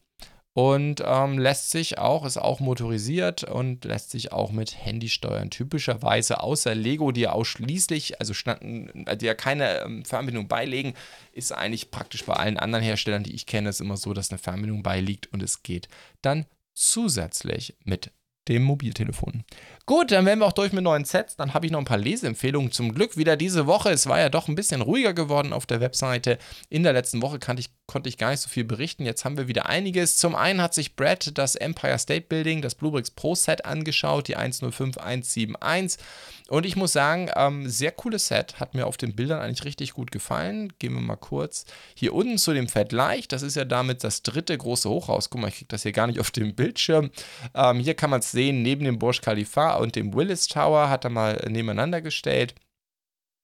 und ähm, lässt sich auch, ist auch motorisiert und lässt sich auch mit Handy steuern. Typischerweise außer Lego, die ja ausschließlich, also standen, die ja keine ähm, Fernbedienung beilegen, ist eigentlich praktisch bei allen anderen Herstellern, die ich kenne, ist immer so, dass eine Fernbedienung beiliegt und es geht dann zusätzlich mit dem Mobiltelefon. Gut, dann wären wir auch durch mit neuen Sets. Dann habe ich noch ein paar Leseempfehlungen. Zum Glück wieder diese Woche. Es war ja doch ein bisschen ruhiger geworden auf der Webseite. In der letzten Woche ich konnte ich gar nicht so viel berichten. Jetzt haben wir wieder einiges. Zum einen hat sich Brad das Empire State Building, das Bluebricks Pro Set angeschaut, die 105171. Und ich muss sagen, ähm, sehr cooles Set. Hat mir auf den Bildern eigentlich richtig gut gefallen. Gehen wir mal kurz hier unten zu dem Fett leicht. Das ist ja damit das dritte große Hochhaus. Guck mal, ich kriege das hier gar nicht auf dem Bildschirm. Ähm, hier kann man es sehen, neben dem Burj Khalifa und dem Willis Tower hat er mal nebeneinander gestellt.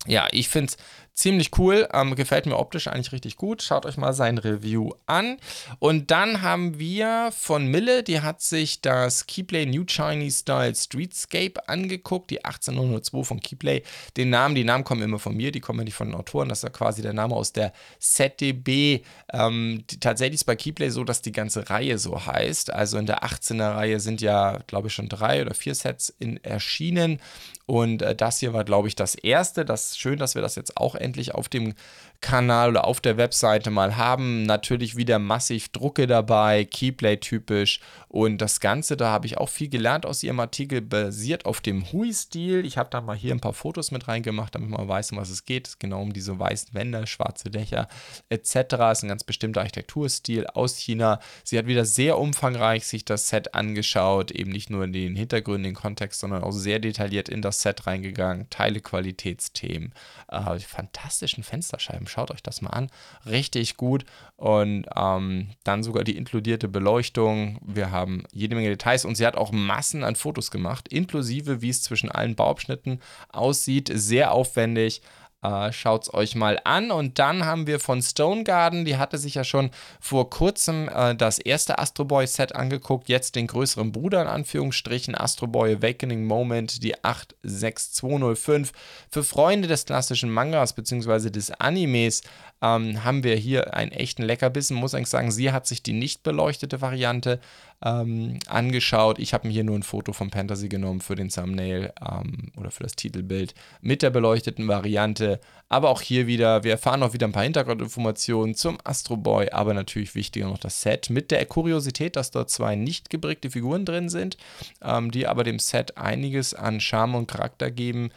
Ja, ich finde es Ziemlich cool, ähm, gefällt mir optisch eigentlich richtig gut. Schaut euch mal sein Review an. Und dann haben wir von Mille, die hat sich das Keyplay New Chinese Style Streetscape angeguckt, die 18002 von Keyplay. Den Namen, die Namen kommen immer von mir, die kommen ja nicht von den Autoren. Das ist ja quasi der Name aus der ZDB. Ähm, die, tatsächlich ist bei Keyplay so, dass die ganze Reihe so heißt. Also in der 18er Reihe sind ja, glaube ich, schon drei oder vier Sets in, erschienen. Und äh, das hier war, glaube ich, das erste. Das schön, dass wir das jetzt auch endlich auf dem Kanal oder auf der Webseite mal haben. Natürlich wieder massiv Drucke dabei, Keyplay typisch und das Ganze, da habe ich auch viel gelernt aus ihrem Artikel, basiert auf dem Hui-Stil. Ich habe da mal hier ein paar Fotos mit reingemacht, damit man weiß, um was es geht. Es genau um diese weißen Wände, schwarze Dächer etc. Ist ein ganz bestimmter Architekturstil aus China. Sie hat wieder sehr umfangreich sich das Set angeschaut, eben nicht nur in den Hintergrund, den Kontext, sondern auch sehr detailliert in das Set reingegangen, Teilequalitätsthemen, äh, die fantastischen Fensterscheiben Schaut euch das mal an. Richtig gut. Und ähm, dann sogar die inkludierte Beleuchtung. Wir haben jede Menge Details und sie hat auch Massen an Fotos gemacht, inklusive wie es zwischen allen Bauabschnitten aussieht. Sehr aufwendig. Äh, Schaut es euch mal an. Und dann haben wir von Stone Garden, die hatte sich ja schon vor kurzem äh, das erste Astro Boy Set angeguckt, jetzt den größeren Bruder in Anführungsstrichen, Astro Boy Awakening Moment, die 86205. Für Freunde des klassischen Mangas bzw. des Animes ähm, haben wir hier einen echten Leckerbissen. Muss eigentlich sagen, sie hat sich die nicht beleuchtete Variante ähm, angeschaut. Ich habe mir hier nur ein Foto von Fantasy genommen für den Thumbnail ähm, oder für das Titelbild mit der beleuchteten Variante. Aber auch hier wieder, wir erfahren auch wieder ein paar Hintergrundinformationen zum Astro Boy, aber natürlich wichtiger noch das Set mit der Kuriosität, dass dort zwei nicht gebrickte Figuren drin sind, ähm, die aber dem Set einiges an Charme und Charakter geben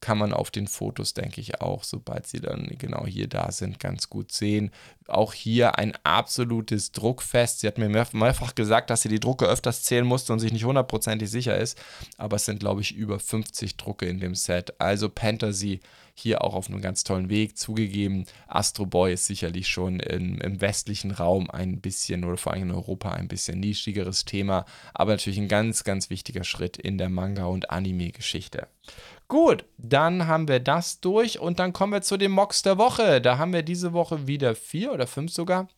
kann man auf den Fotos, denke ich, auch, sobald sie dann genau hier da sind, ganz gut sehen. Auch hier ein absolutes Druckfest. Sie hat mir mehrfach gesagt, dass sie die Drucke öfters zählen musste und sich nicht hundertprozentig sicher ist. Aber es sind, glaube ich, über 50 Drucke in dem Set. Also Fantasy hier auch auf einem ganz tollen Weg. Zugegeben, Astro Boy ist sicherlich schon in, im westlichen Raum ein bisschen oder vor allem in Europa ein bisschen nischigeres Thema, aber natürlich ein ganz, ganz wichtiger Schritt in der Manga- und Anime-Geschichte. Gut, dann haben wir das durch und dann kommen wir zu den Mocks der Woche. Da haben wir diese Woche wieder vier oder fünf sogar.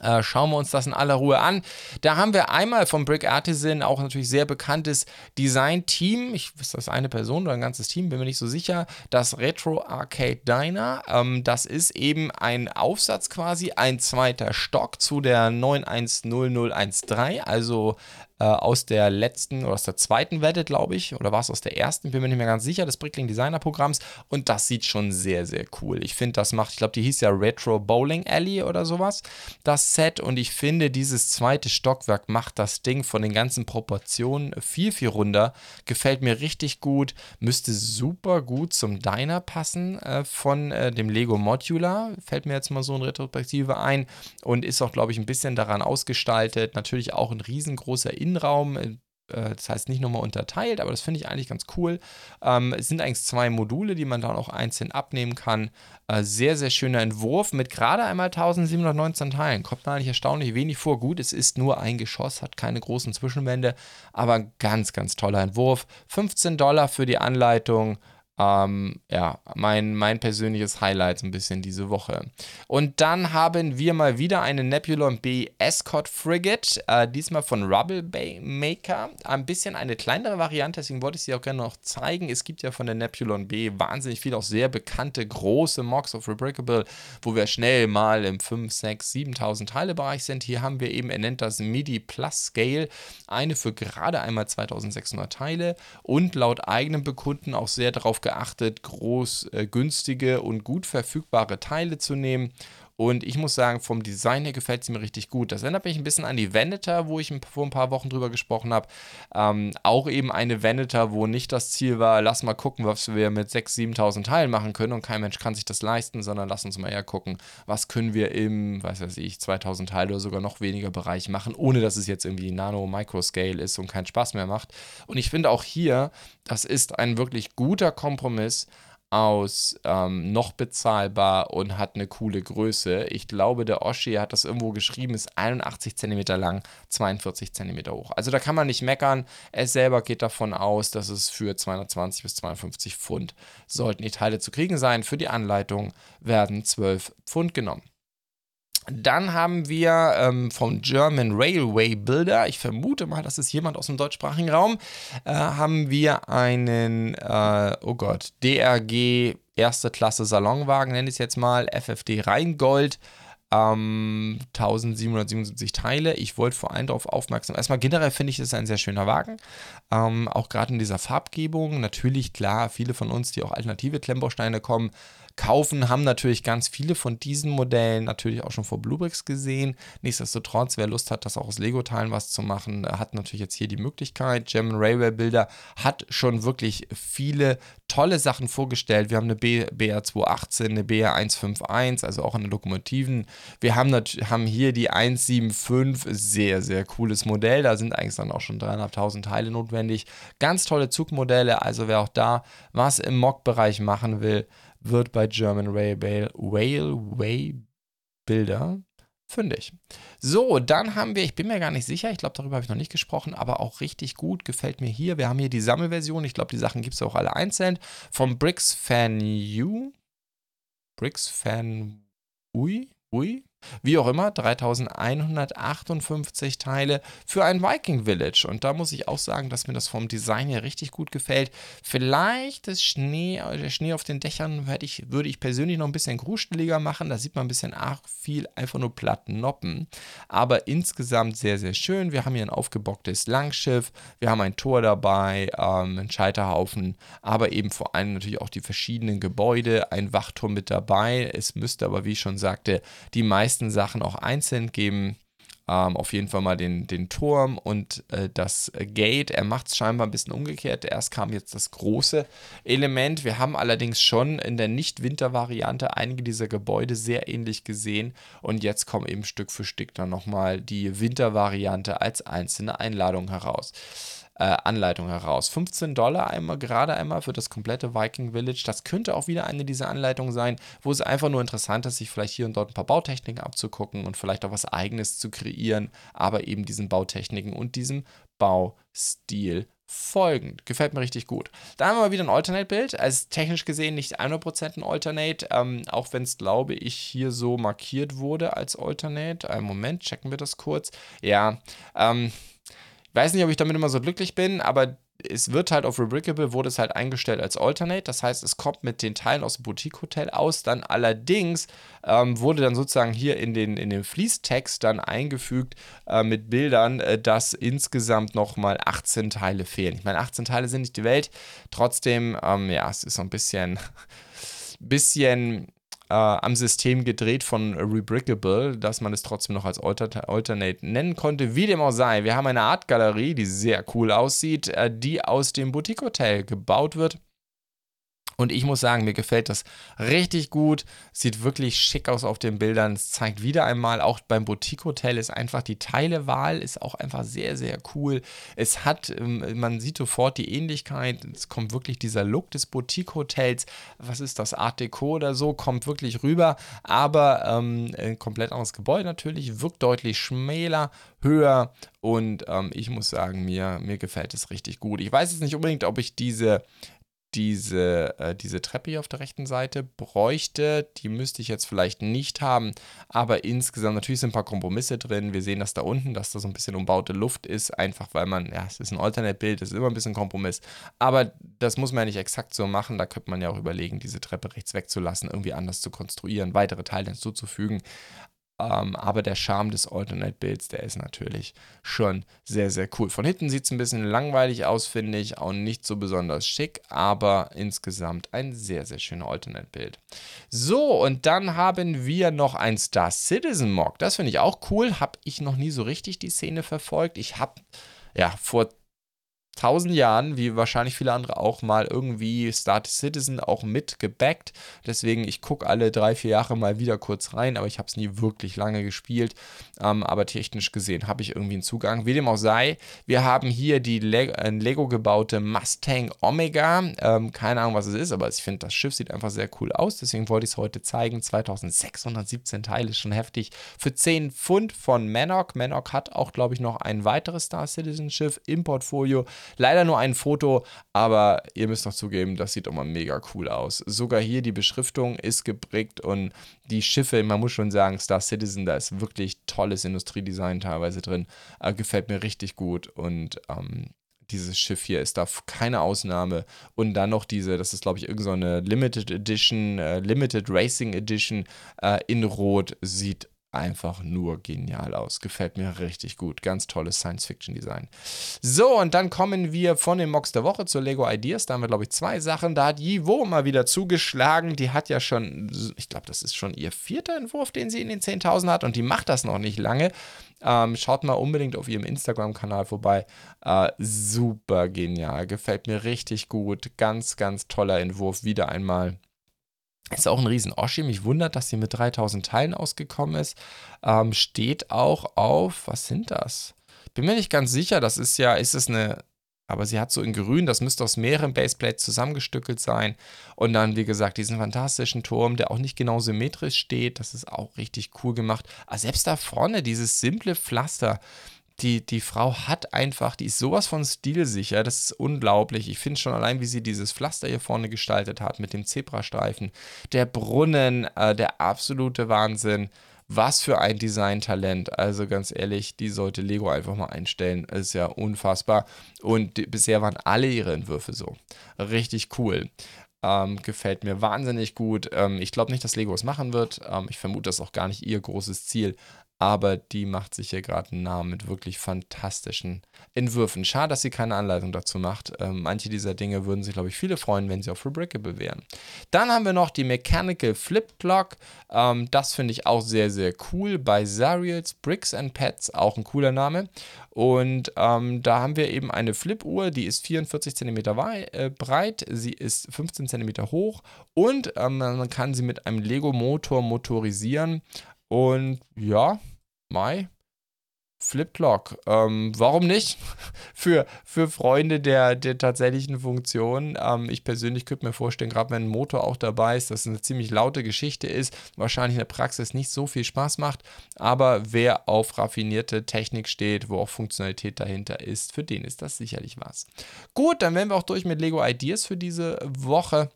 Äh, schauen wir uns das in aller Ruhe an. Da haben wir einmal vom Brick Artisan auch natürlich sehr bekanntes Design-Team. Ich weiß das eine Person oder ein ganzes Team, bin mir nicht so sicher. Das Retro Arcade Diner. Ähm, das ist eben ein Aufsatz quasi, ein zweiter Stock zu der 910013. Also äh, aus der letzten oder aus der zweiten Wette, glaube ich, oder war es aus der ersten, bin mir nicht mehr ganz sicher, des Brickling Designer Programms. Und das sieht schon sehr, sehr cool. Ich finde, das macht, ich glaube, die hieß ja Retro Bowling Alley oder sowas, das Set. Und ich finde, dieses zweite Stockwerk macht das Ding von den ganzen Proportionen viel, viel runder. Gefällt mir richtig gut. Müsste super gut zum Diner passen äh, von äh, dem Lego Modular. Fällt mir jetzt mal so in Retrospektive ein. Und ist auch, glaube ich, ein bisschen daran ausgestaltet. Natürlich auch ein riesengroßer Innenraum. Innenraum. Äh, das heißt nicht nochmal unterteilt, aber das finde ich eigentlich ganz cool. Ähm, es sind eigentlich zwei Module, die man dann auch einzeln abnehmen kann. Äh, sehr, sehr schöner Entwurf mit gerade einmal 1719 Teilen. Kommt eigentlich erstaunlich wenig vor. Gut, es ist nur ein Geschoss, hat keine großen Zwischenwände, aber ganz, ganz toller Entwurf. 15 Dollar für die Anleitung. Ähm, ja, mein, mein persönliches Highlight so ein bisschen diese Woche. Und dann haben wir mal wieder eine Nebulon B Escort Frigate, äh, diesmal von Rubble Bay Maker. Ein bisschen eine kleinere Variante, deswegen wollte ich sie auch gerne noch zeigen. Es gibt ja von der Nebulon B wahnsinnig viel auch sehr bekannte große Mocks of Rebrickable, wo wir schnell mal im 5, 6, 7000 Teile Bereich sind. Hier haben wir eben, er nennt das MIDI Plus Scale, eine für gerade einmal 2600 Teile und laut eigenem Bekunden auch sehr darauf geachtet, geachtet, groß, äh, günstige und gut verfügbare Teile zu nehmen. Und ich muss sagen, vom Design her gefällt sie mir richtig gut. Das erinnert mich ein bisschen an die Venator, wo ich vor ein paar Wochen drüber gesprochen habe. Ähm, auch eben eine Venator, wo nicht das Ziel war, lass mal gucken, was wir mit 6.000, 7.000 Teilen machen können und kein Mensch kann sich das leisten, sondern lass uns mal eher gucken, was können wir im, weiß weiß ich, 2.000 Teile oder sogar noch weniger Bereich machen, ohne dass es jetzt irgendwie Nano-Microscale ist und keinen Spaß mehr macht. Und ich finde auch hier, das ist ein wirklich guter Kompromiss aus ähm, noch bezahlbar und hat eine coole Größe. Ich glaube, der Oshi hat das irgendwo geschrieben, ist 81 cm lang, 42 cm hoch. Also da kann man nicht meckern. Er selber geht davon aus, dass es für 220 bis 250 Pfund sollten die Teile zu kriegen sein. Für die Anleitung werden 12 Pfund genommen. Dann haben wir ähm, vom German Railway Builder, ich vermute mal, das ist jemand aus dem deutschsprachigen Raum, äh, haben wir einen, äh, oh Gott, DRG erste Klasse Salonwagen, nenne ich es jetzt mal, FFD Rheingold. Ähm, 1777 Teile. Ich wollte vor allem darauf aufmerksam. Erstmal generell finde ich es ein sehr schöner Wagen. Ähm, auch gerade in dieser Farbgebung. Natürlich, klar, viele von uns, die auch alternative Klemmbausteine kommen, kaufen, haben natürlich ganz viele von diesen Modellen natürlich auch schon vor Bluebricks gesehen. Nichtsdestotrotz, wer Lust hat, das auch aus Lego-Teilen was zu machen, hat natürlich jetzt hier die Möglichkeit. German Railway Builder hat schon wirklich viele tolle Sachen vorgestellt. Wir haben eine BR218, eine BR151, also auch eine Lokomotiven. Wir haben, haben hier die 175, sehr, sehr cooles Modell. Da sind eigentlich dann auch schon 3.500 Teile notwendig. Ganz tolle Zugmodelle, also wer auch da was im Mock-Bereich machen will, wird bei German Railway, Railway Builder fündig. So, dann haben wir, ich bin mir gar nicht sicher, ich glaube, darüber habe ich noch nicht gesprochen, aber auch richtig gut, gefällt mir hier. Wir haben hier die Sammelversion, ich glaube, die Sachen gibt es auch alle einzeln. Vom Bricks Fan U. Bricks Fan Ui? Ui? Wie auch immer, 3158 Teile für ein Viking Village. Und da muss ich auch sagen, dass mir das vom Design her richtig gut gefällt. Vielleicht das Schnee, der Schnee auf den Dächern ich, würde ich persönlich noch ein bisschen gruseliger machen. Da sieht man ein bisschen arg viel einfach nur platten Noppen. Aber insgesamt sehr, sehr schön. Wir haben hier ein aufgebocktes Langschiff. Wir haben ein Tor dabei, ähm, einen Scheiterhaufen, aber eben vor allem natürlich auch die verschiedenen Gebäude, ein Wachturm mit dabei. Es müsste aber, wie ich schon sagte, die meisten meisten Sachen auch einzeln geben. Ähm, auf jeden Fall mal den, den Turm und äh, das Gate. Er macht es scheinbar ein bisschen umgekehrt. Erst kam jetzt das große Element. Wir haben allerdings schon in der Nicht-Winter-Variante einige dieser Gebäude sehr ähnlich gesehen. Und jetzt kommen eben Stück für Stück dann nochmal die Winter-Variante als einzelne Einladung heraus äh, Anleitung heraus. 15 Dollar einmal, gerade einmal für das komplette Viking Village. Das könnte auch wieder eine dieser Anleitungen sein, wo es einfach nur interessant ist, sich vielleicht hier und dort ein paar Bautechniken abzugucken und vielleicht auch was eigenes zu kreieren, aber eben diesen Bautechniken und diesem Baustil folgend. Gefällt mir richtig gut. Da haben wir wieder ein Alternate-Bild. Also technisch gesehen nicht 100% ein Alternate, ähm, auch wenn es, glaube ich, hier so markiert wurde als Alternate. Einen Moment, checken wir das kurz. Ja, ähm, weiß nicht, ob ich damit immer so glücklich bin, aber es wird halt auf Rebrickable, wurde es halt eingestellt als Alternate. Das heißt, es kommt mit den Teilen aus dem Boutique-Hotel aus. Dann allerdings ähm, wurde dann sozusagen hier in den, in den Fließtext dann eingefügt äh, mit Bildern, äh, dass insgesamt nochmal 18 Teile fehlen. Ich meine, 18 Teile sind nicht die Welt. Trotzdem, ähm, ja, es ist so ein bisschen, bisschen äh, am System gedreht von Rebrickable, dass man es trotzdem noch als Alter Alternate nennen konnte. Wie dem auch sei, wir haben eine Art Galerie, die sehr cool aussieht, äh, die aus dem Boutique Hotel gebaut wird. Und ich muss sagen, mir gefällt das richtig gut. Sieht wirklich schick aus auf den Bildern. Es zeigt wieder einmal, auch beim Boutique Hotel ist einfach die Teilewahl ist auch einfach sehr, sehr cool. Es hat, ähm, man sieht sofort die Ähnlichkeit. Es kommt wirklich dieser Look des Boutique Hotels. Was ist das? Art Deco oder so? Kommt wirklich rüber. Aber ähm, ein komplett anderes Gebäude natürlich. Wirkt deutlich schmäler, höher. Und ähm, ich muss sagen, mir, mir gefällt es richtig gut. Ich weiß jetzt nicht unbedingt, ob ich diese diese, äh, diese Treppe hier auf der rechten Seite bräuchte. Die müsste ich jetzt vielleicht nicht haben, aber insgesamt natürlich sind ein paar Kompromisse drin. Wir sehen das da unten, dass da so ein bisschen umbaute Luft ist, einfach weil man, ja, es ist ein Alternate-Bild, es ist immer ein bisschen Kompromiss. Aber das muss man ja nicht exakt so machen. Da könnte man ja auch überlegen, diese Treppe rechts wegzulassen, irgendwie anders zu konstruieren, weitere Teile hinzuzufügen. Ähm, aber der Charme des Alternate-Builds, der ist natürlich schon sehr, sehr cool. Von hinten sieht es ein bisschen langweilig aus, finde ich, auch nicht so besonders schick, aber insgesamt ein sehr, sehr schöner Alternate-Bild. So, und dann haben wir noch ein Star Citizen Mock. Das finde ich auch cool. Habe ich noch nie so richtig die Szene verfolgt. Ich habe ja vor tausend Jahren, wie wahrscheinlich viele andere auch, mal irgendwie Star Citizen auch mitgebackt. Deswegen, ich gucke alle drei, vier Jahre mal wieder kurz rein, aber ich habe es nie wirklich lange gespielt. Ähm, aber technisch gesehen habe ich irgendwie einen Zugang. Wie dem auch sei, wir haben hier die Le ein Lego gebaute Mustang Omega. Ähm, keine Ahnung, was es ist, aber ich finde, das Schiff sieht einfach sehr cool aus. Deswegen wollte ich es heute zeigen. 2617 Teile, schon heftig. Für 10 Pfund von Manok. Manok hat auch, glaube ich, noch ein weiteres Star Citizen Schiff im Portfolio. Leider nur ein Foto, aber ihr müsst noch zugeben, das sieht mal mega cool aus. Sogar hier die Beschriftung ist geprägt und die Schiffe, man muss schon sagen, Star Citizen, da ist wirklich tolles Industriedesign teilweise drin. Äh, gefällt mir richtig gut und ähm, dieses Schiff hier ist da keine Ausnahme. Und dann noch diese, das ist glaube ich irgendeine so Limited Edition, äh, Limited Racing Edition äh, in Rot, sieht einfach nur genial aus. Gefällt mir richtig gut. Ganz tolles Science-Fiction-Design. So, und dann kommen wir von den Mocks der Woche zu Lego Ideas. Da haben wir, glaube ich, zwei Sachen. Da hat Yivo mal wieder zugeschlagen. Die hat ja schon, ich glaube, das ist schon ihr vierter Entwurf, den sie in den 10.000 hat. Und die macht das noch nicht lange. Ähm, schaut mal unbedingt auf ihrem Instagram-Kanal vorbei. Äh, super genial. Gefällt mir richtig gut. Ganz, ganz toller Entwurf. Wieder einmal. Ist auch ein riesen Oschi. Mich wundert, dass sie mit 3000 Teilen ausgekommen ist. Ähm, steht auch auf, was sind das? Bin mir nicht ganz sicher, das ist ja, ist es eine, aber sie hat so in grün, das müsste aus mehreren Baseplates zusammengestückelt sein. Und dann, wie gesagt, diesen fantastischen Turm, der auch nicht genau symmetrisch steht, das ist auch richtig cool gemacht. Aber selbst da vorne, dieses simple Pflaster, die, die Frau hat einfach, die ist sowas von stilsicher, das ist unglaublich. Ich finde schon allein, wie sie dieses Pflaster hier vorne gestaltet hat mit dem Zebrastreifen. Der Brunnen, äh, der absolute Wahnsinn. Was für ein Designtalent. Also ganz ehrlich, die sollte Lego einfach mal einstellen. Ist ja unfassbar. Und die, bisher waren alle ihre Entwürfe so. Richtig cool. Ähm, gefällt mir wahnsinnig gut. Ähm, ich glaube nicht, dass Lego es machen wird. Ähm, ich vermute, das ist auch gar nicht ihr großes Ziel aber die macht sich hier gerade einen Namen mit wirklich fantastischen Entwürfen. Schade, dass sie keine Anleitung dazu macht. Ähm, manche dieser Dinge würden sich, glaube ich, viele freuen, wenn sie auf Rebrickable wären. Dann haben wir noch die Mechanical Flip Clock. Ähm, das finde ich auch sehr, sehr cool. Bei Zariels Bricks and Pets, auch ein cooler Name. Und ähm, da haben wir eben eine Flip-Uhr, die ist 44 cm äh, breit, sie ist 15 cm hoch und ähm, man kann sie mit einem Lego-Motor motorisieren. Und ja, Mai. Flip-Clock. Ähm, warum nicht? für, für Freunde der, der tatsächlichen Funktion. Ähm, ich persönlich könnte mir vorstellen, gerade wenn ein Motor auch dabei ist, dass es eine ziemlich laute Geschichte ist, wahrscheinlich in der Praxis nicht so viel Spaß macht. Aber wer auf raffinierte Technik steht, wo auch Funktionalität dahinter ist, für den ist das sicherlich was. Gut, dann wären wir auch durch mit Lego Ideas für diese Woche.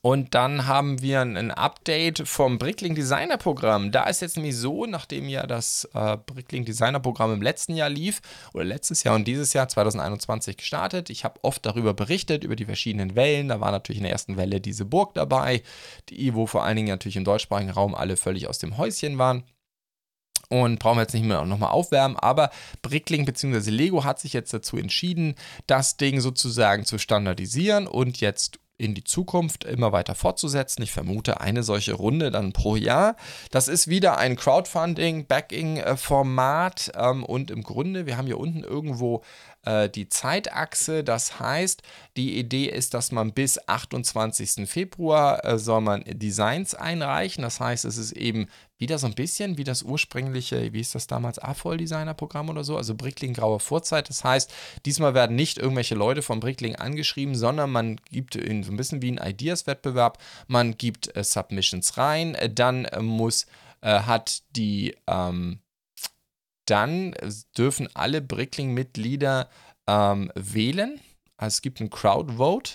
Und dann haben wir ein Update vom Bricklink Designer Programm. Da ist jetzt nämlich so, nachdem ja das äh, Bricklink Designer Programm im letzten Jahr lief, oder letztes Jahr und dieses Jahr 2021 gestartet, ich habe oft darüber berichtet, über die verschiedenen Wellen. Da war natürlich in der ersten Welle diese Burg dabei, die, wo vor allen Dingen natürlich im deutschsprachigen Raum alle völlig aus dem Häuschen waren und brauchen wir jetzt nicht mehr nochmal aufwärmen, aber Bricklink bzw. Lego hat sich jetzt dazu entschieden, das Ding sozusagen zu standardisieren und jetzt in die Zukunft immer weiter fortzusetzen. Ich vermute eine solche Runde dann pro Jahr. Das ist wieder ein Crowdfunding-Backing-Format ähm, und im Grunde, wir haben hier unten irgendwo äh, die Zeitachse. Das heißt, die Idee ist, dass man bis 28. Februar äh, soll man Designs einreichen. Das heißt, es ist eben wieder so ein bisschen wie das ursprüngliche, wie ist das damals, AFOL-Designer-Programm oder so, also Brickling Graue Vorzeit. Das heißt, diesmal werden nicht irgendwelche Leute von Brickling angeschrieben, sondern man gibt in so ein bisschen wie ein Ideas-Wettbewerb, man gibt äh, Submissions rein, äh, dann äh, muss, äh, hat die, ähm, dann dürfen alle Brickling-Mitglieder ähm, wählen. Also es gibt einen Crowd-Vote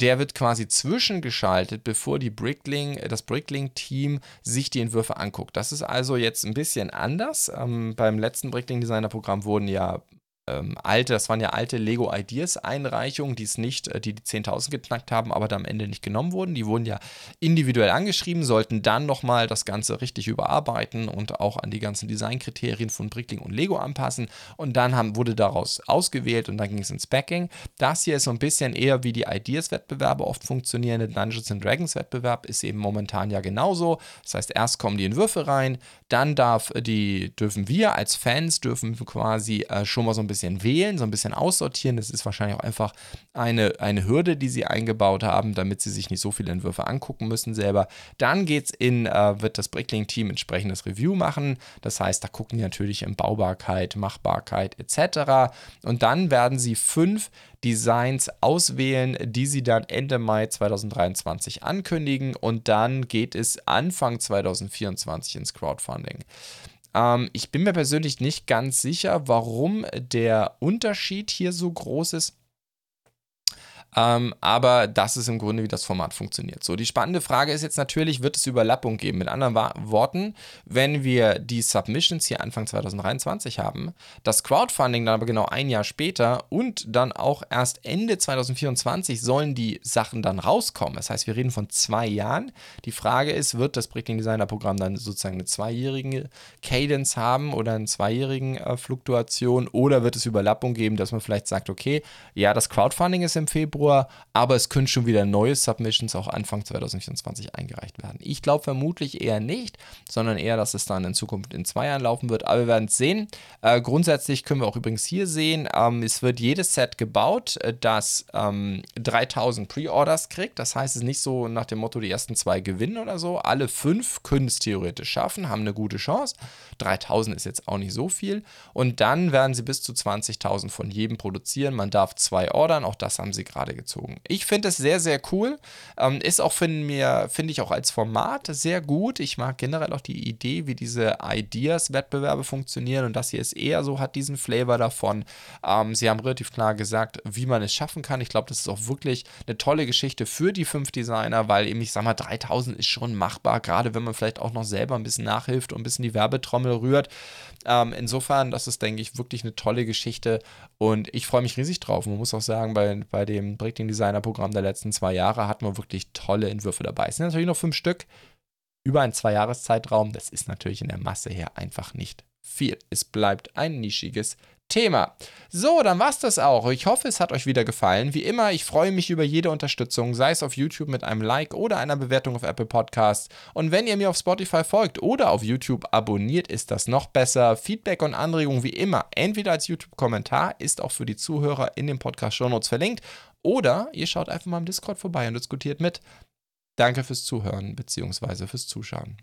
der wird quasi zwischengeschaltet, bevor die Brickling, das Brickling-Team sich die Entwürfe anguckt. Das ist also jetzt ein bisschen anders. Ähm, beim letzten Brickling-Designer-Programm wurden ja ähm, alte, das waren ja alte Lego Ideas Einreichungen, die es nicht, äh, die die 10.000 geknackt haben, aber da am Ende nicht genommen wurden. Die wurden ja individuell angeschrieben, sollten dann nochmal das Ganze richtig überarbeiten und auch an die ganzen Designkriterien von Brickling und Lego anpassen. Und dann haben, wurde daraus ausgewählt und dann ging es ins Backing. Das hier ist so ein bisschen eher wie die Ideas-Wettbewerbe oft funktionieren. Der Dungeons and Dragons Wettbewerb ist eben momentan ja genauso. Das heißt, erst kommen die Entwürfe rein, dann darf die, dürfen wir als Fans dürfen quasi äh, schon mal so ein bisschen wählen, so ein bisschen aussortieren. Das ist wahrscheinlich auch einfach eine, eine Hürde, die sie eingebaut haben, damit sie sich nicht so viele Entwürfe angucken müssen selber. Dann geht's in, äh, wird das Brickling-Team entsprechendes Review machen. Das heißt, da gucken die natürlich in Baubarkeit, Machbarkeit etc. Und dann werden sie fünf Designs auswählen, die sie dann Ende Mai 2023 ankündigen und dann geht es Anfang 2024 ins Crowdfunding. Ähm, ich bin mir persönlich nicht ganz sicher, warum der Unterschied hier so groß ist. Ähm, aber das ist im Grunde, wie das Format funktioniert. So, die spannende Frage ist jetzt natürlich, wird es Überlappung geben? Mit anderen Worten, wenn wir die Submissions hier Anfang 2023 haben, das Crowdfunding dann aber genau ein Jahr später und dann auch erst Ende 2024 sollen die Sachen dann rauskommen. Das heißt, wir reden von zwei Jahren. Die Frage ist, wird das Breaking Designer Programm dann sozusagen eine zweijährige Cadence haben oder eine zweijährigen äh, Fluktuation oder wird es Überlappung geben, dass man vielleicht sagt, okay, ja, das Crowdfunding ist im Februar, Februar, aber es können schon wieder neue Submissions auch Anfang 2024 eingereicht werden. Ich glaube vermutlich eher nicht, sondern eher, dass es dann in Zukunft in zwei Jahren laufen wird, aber wir werden es sehen. Äh, grundsätzlich können wir auch übrigens hier sehen, ähm, es wird jedes Set gebaut, äh, das ähm, 3000 Pre-Orders kriegt. Das heißt, es ist nicht so nach dem Motto, die ersten zwei gewinnen oder so. Alle fünf können es theoretisch schaffen, haben eine gute Chance. 3000 ist jetzt auch nicht so viel. Und dann werden sie bis zu 20.000 von jedem produzieren. Man darf zwei ordern, auch das haben sie gerade gerade gezogen. Ich finde es sehr, sehr cool. Ähm, ist auch, finde find ich auch als Format sehr gut. Ich mag generell auch die Idee, wie diese Ideas-Wettbewerbe funktionieren und das hier ist eher so, hat diesen Flavor davon. Ähm, sie haben relativ klar gesagt, wie man es schaffen kann. Ich glaube, das ist auch wirklich eine tolle Geschichte für die fünf Designer, weil eben, ich sag mal, 3000 ist schon machbar, gerade wenn man vielleicht auch noch selber ein bisschen nachhilft und ein bisschen die Werbetrommel rührt. Ähm, insofern, das ist, denke ich, wirklich eine tolle Geschichte und ich freue mich riesig drauf. Man muss auch sagen, bei, bei dem Breaking Designer Programm der letzten zwei Jahre hatten wir wirklich tolle Entwürfe dabei. Es sind natürlich noch fünf Stück über einen Zwei-Jahres-Zeitraum. Das ist natürlich in der Masse her einfach nicht viel. Es bleibt ein nischiges Thema. So, dann war's das auch. Ich hoffe, es hat euch wieder gefallen. Wie immer, ich freue mich über jede Unterstützung, sei es auf YouTube mit einem Like oder einer Bewertung auf Apple Podcasts. Und wenn ihr mir auf Spotify folgt oder auf YouTube abonniert, ist das noch besser. Feedback und Anregungen wie immer, entweder als YouTube-Kommentar, ist auch für die Zuhörer in den Podcast-Shownotes verlinkt, oder ihr schaut einfach mal im Discord vorbei und diskutiert mit. Danke fürs Zuhören bzw. fürs Zuschauen.